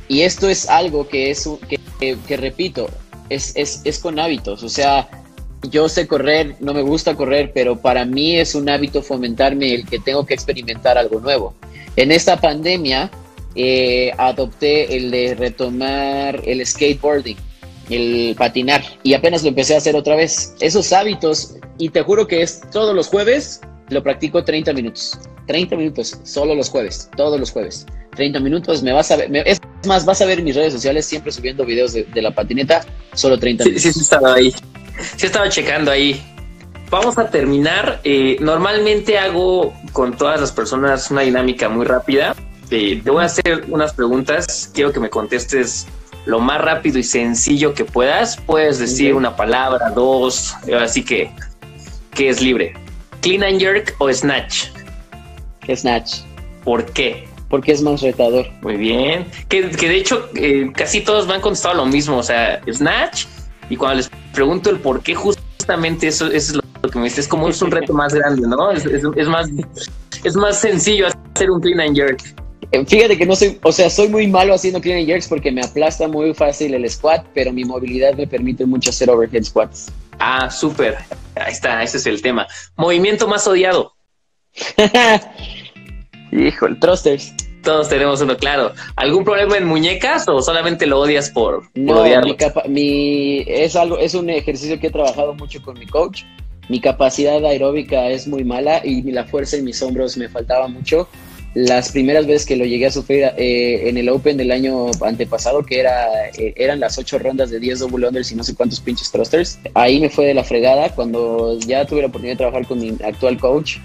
Speaker 4: y esto es algo que es, que, que, repito, es, es, es con hábitos, o sea, yo sé correr, no me gusta correr, pero para mí es un hábito fomentarme el que tengo que experimentar algo nuevo. En esta pandemia eh, adopté el de retomar el skateboarding, el patinar, y apenas lo empecé a hacer otra vez. Esos hábitos, y te juro que es todos los jueves, lo practico 30 minutos. 30 minutos, solo los jueves, todos los jueves. 30 minutos, me vas a ver, es más, vas a ver en mis redes sociales siempre subiendo videos de, la patineta, solo 30 minutos.
Speaker 3: Sí, sí, estaba ahí. Sí, estaba checando ahí. Vamos a terminar. Eh, normalmente hago con todas las personas una dinámica muy rápida. Eh, te voy a hacer unas preguntas. Quiero que me contestes lo más rápido y sencillo que puedas. Puedes decir una palabra, dos, así que, que es libre. Clean and jerk o snatch.
Speaker 4: Snatch.
Speaker 3: ¿Por qué?
Speaker 4: Porque es más retador.
Speaker 3: Muy bien. Que, de hecho eh, casi todos me han contestado lo mismo. O sea, Snatch. Y cuando les pregunto el por qué, justamente eso, es lo que me dice. Es como es un reto más grande, ¿no? Es, más, es más sencillo hacer un clean and jerk.
Speaker 4: Eh, fíjate que no soy, o sea, soy muy malo haciendo clean and jerks porque me aplasta muy fácil el squat, pero mi movilidad me permite mucho hacer overhead squats.
Speaker 3: Ah, súper. Ahí está, ese es el tema. Movimiento más odiado.
Speaker 4: Hijo, el thrusters.
Speaker 3: Todos tenemos uno, claro. ¿Algún problema en muñecas o solamente lo odias por,
Speaker 4: no, Mi, es algo, es un ejercicio que he trabajado mucho con mi coach. Mi capacidad aeróbica es muy mala y la fuerza en mis hombros me faltaba mucho. Las primeras veces que lo llegué a sufrir eh, en el Open del año antepasado, que era, eh, eran las ocho rondas de 10 double unders y no sé cuántos pinches thrusters, ahí me fue de la fregada cuando ya tuve la oportunidad de trabajar con mi actual coach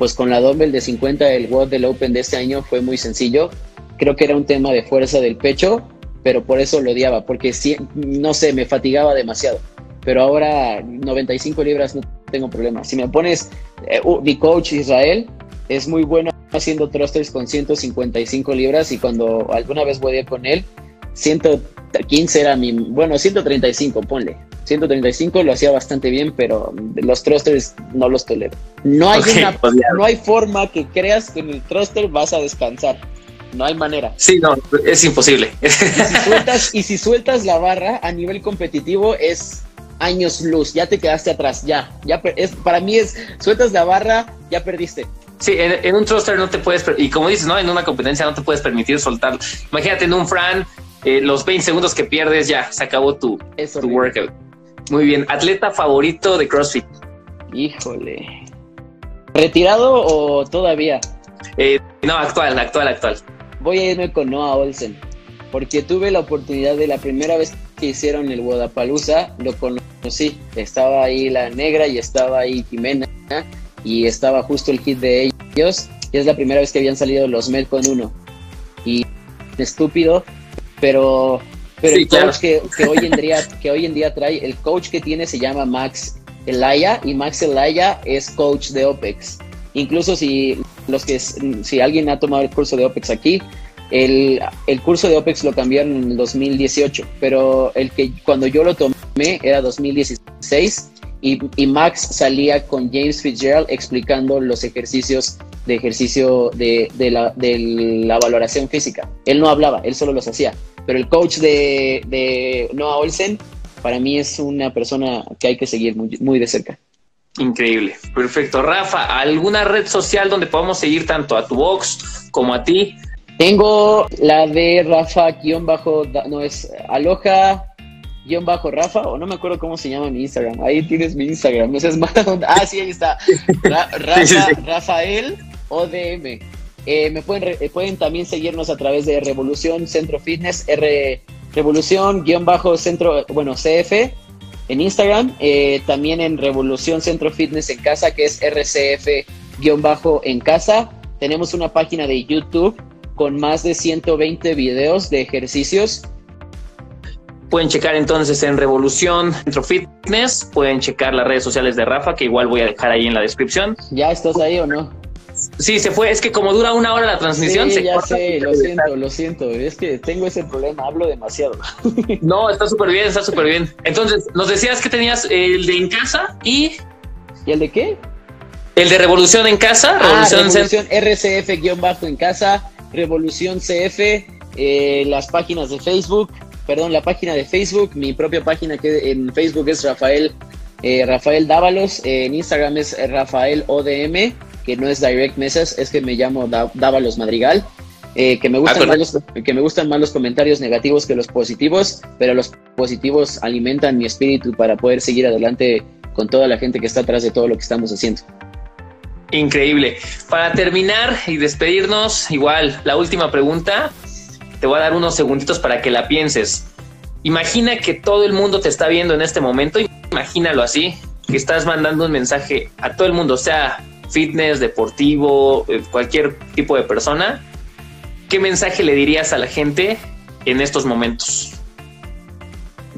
Speaker 4: pues con la dumbbell de 50 el WOD del Open de este año fue muy sencillo. Creo que era un tema de fuerza del pecho, pero por eso lo odiaba, porque no sé, me fatigaba demasiado. Pero ahora 95 libras no tengo problema. Si me pones, eh, mi coach Israel es muy bueno haciendo thrusters con 155 libras y cuando alguna vez voy a ir con él, 115 era mi, bueno, 135, ponle. 135 lo hacía bastante bien, pero los thrusters no los tolero. No hay, pues no hay forma que creas que en el thruster vas a descansar. No hay manera.
Speaker 3: Sí, no, es imposible.
Speaker 4: Y si sueltas, y si sueltas la barra a nivel competitivo es años luz, ya te quedaste atrás, ya, ya es, para mí es, sueltas la barra, ya perdiste.
Speaker 3: Sí, en, un thruster no te puedes, y como dices, ¿no? En una competencia no te puedes permitir soltar. Imagínate en un Fran, eh, los 20 segundos que pierdes, ya, se acabó tu, tu workout. Muy bien. ¿Atleta favorito de CrossFit?
Speaker 4: Híjole. ¿Retirado o todavía?
Speaker 3: Eh, no, actual, actual, actual.
Speaker 4: Voy a irme con Noah Olsen, porque tuve la oportunidad de la primera vez que hicieron el Guadalajara, lo conocí. Estaba ahí la negra y estaba ahí Jimena y estaba justo el hit de ellos. Y es la primera vez que habían salido los con uno. Y estúpido, pero pero el coach que, hoy en día, que hoy en día trae, el coach que tiene se llama Max Elaya y Max Elaya es coach de OPEX. Incluso si los que si alguien ha tomado el curso de OPEX aquí, el, el, curso de OPEX lo cambiaron en el 2018, pero el que cuando yo lo tomé era 2016 y, y, Max salía con James Fitzgerald explicando los ejercicios de ejercicio de, de, la, de la valoración física. Él no hablaba, él solo los hacía. Pero el coach de, de Noah Olsen, para mí es una persona que hay que seguir muy, muy de cerca.
Speaker 3: Increíble, perfecto. Rafa, ¿alguna red social donde podamos seguir tanto a tu box como a ti?
Speaker 4: Tengo la de Rafa guion bajo, no es Aloha guion bajo Rafa, o no me acuerdo cómo se llama mi Instagram. Ahí tienes mi Instagram, no seas más. Ah, sí, ahí está. Rafa, Rafael ODM. Eh, me pueden, eh, pueden también seguirnos a través de Revolución Centro Fitness, R Revolución guion bajo Centro, bueno, CF en Instagram, eh, también en Revolución Centro Fitness en casa, que es RCF guion bajo en casa. Tenemos una página de YouTube con más de 120 videos de ejercicios
Speaker 3: Pueden checar entonces en Revolución Centro Fitness, pueden checar las redes sociales de Rafa, que igual voy a dejar ahí en la descripción.
Speaker 4: ¿Ya estás ahí o no?
Speaker 3: Sí, se fue, es que como dura una hora la transmisión,
Speaker 4: sí,
Speaker 3: se
Speaker 4: ya sé, lo siento, lo siento, es que tengo ese problema, hablo demasiado.
Speaker 3: No, está súper bien, está súper bien. Entonces, nos decías que tenías el de en casa y
Speaker 4: ¿Y el de qué?
Speaker 3: el de Revolución en casa,
Speaker 4: Ah,
Speaker 3: Revolución,
Speaker 4: Revolución RCF-bajo en casa, Revolución CF, eh, las páginas de Facebook, perdón, la página de Facebook, mi propia página que en Facebook es Rafael, eh, Rafael Dávalos, eh, en Instagram es Rafael ODM, que no es Direct Mesas, es que me llamo Dávalos Madrigal. eh, que, me gustan
Speaker 3: Ah,
Speaker 4: más los, que me gustan más los comentarios negativos que los positivos, pero los positivos alimentan mi espíritu para poder seguir adelante con toda la gente que está atrás de todo lo que estamos haciendo.
Speaker 3: Increíble. Para terminar y despedirnos, igual, la última pregunta, te voy a dar unos segunditos para que la pienses. Imagina que todo el mundo te está viendo en este momento, imagínalo así, que estás mandando un mensaje a todo el mundo, sea fitness, deportivo, eh, cualquier tipo de persona. ¿Qué mensaje le dirías a la gente en estos momentos?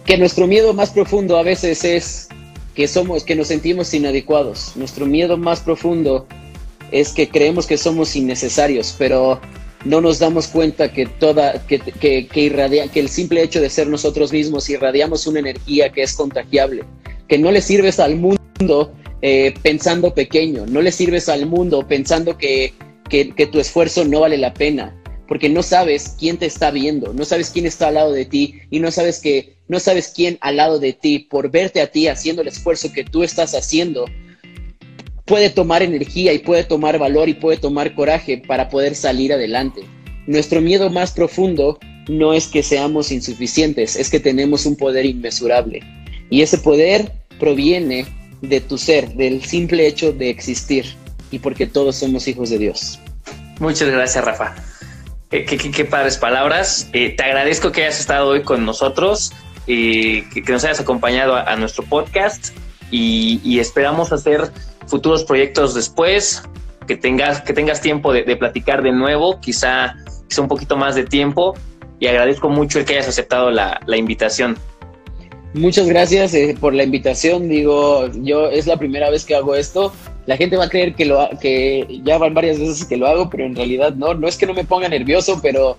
Speaker 4: que nuestro miedo más profundo a veces es que somos, que nos sentimos inadecuados. Nuestro miedo más profundo es que creemos que somos innecesarios, pero no nos damos cuenta que toda, que, que, que irradia, que el simple hecho de ser nosotros mismos irradiamos una energía que es contagiable, que no le sirves al mundo eh, pensando pequeño, no le sirves al mundo pensando que, que, que tu esfuerzo no vale la pena porque no sabes quién te está viendo, no sabes quién está al lado de ti y no sabes que no sabes quién al lado de ti por verte a ti haciendo el esfuerzo que tú estás haciendo puede tomar energía y puede tomar valor y puede tomar coraje para poder salir adelante. Nuestro miedo más profundo no es que seamos insuficientes, es que tenemos un poder inmesurable y ese poder proviene de tu ser, del simple hecho de existir y porque todos somos hijos de Dios.
Speaker 3: Muchas gracias, Rafa. Qué, qué, padres palabras. Eh, te agradezco que hayas estado hoy con nosotros, eh, que, nos hayas acompañado a, nuestro podcast y, esperamos hacer futuros proyectos después, que tengas, que tengas tiempo de, platicar de nuevo, quizá, quizá un poquito más de tiempo y agradezco mucho el que hayas aceptado la, invitación.
Speaker 4: Muchas gracias eh, por la invitación. Digo, yo es la primera vez que hago esto. La gente va a creer que ya van varias veces que lo hago, pero en realidad no. No es que no me ponga nervioso, pero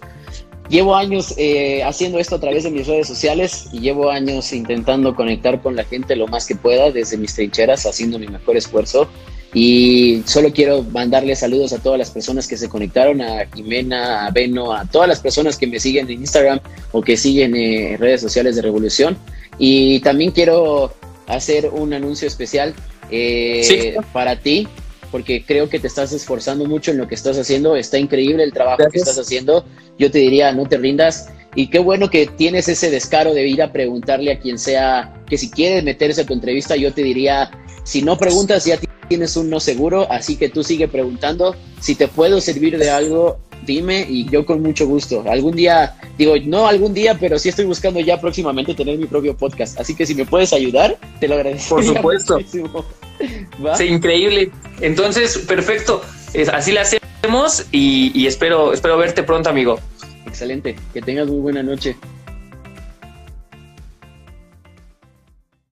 Speaker 4: llevo años eh, haciendo esto a través de mis redes sociales y llevo años intentando conectar con la gente lo más que pueda desde mis trincheras, haciendo mi mejor esfuerzo. Y solo quiero mandarle saludos a todas las personas que se conectaron, a Jimena, a Beno, a todas las personas que me siguen en Instagram o que siguen eh, redes sociales de Revolución. Y también quiero hacer un anuncio especial eh, sí. para ti, porque creo que te estás esforzando mucho en lo que estás haciendo. Está increíble el trabajo Gracias. que estás haciendo. Yo te diría, no te rindas. Y qué bueno que tienes ese descaro de ir a preguntarle a quien sea que si quieres meterse a tu entrevista, yo te diría, si no preguntas, ya tienes un no seguro. Así que tú sigue preguntando. Si te puedo servir de algo, dime y yo con mucho gusto. Algún día, digo, no algún día, pero sí estoy buscando ya próximamente tener mi propio podcast. Así que si me puedes ayudar, te lo agradezco.
Speaker 3: Por supuesto. Sí, increíble. Entonces, perfecto. Así lo hacemos y, y espero, espero verte pronto, amigo.
Speaker 4: Excelente. Que tengas muy buena noche.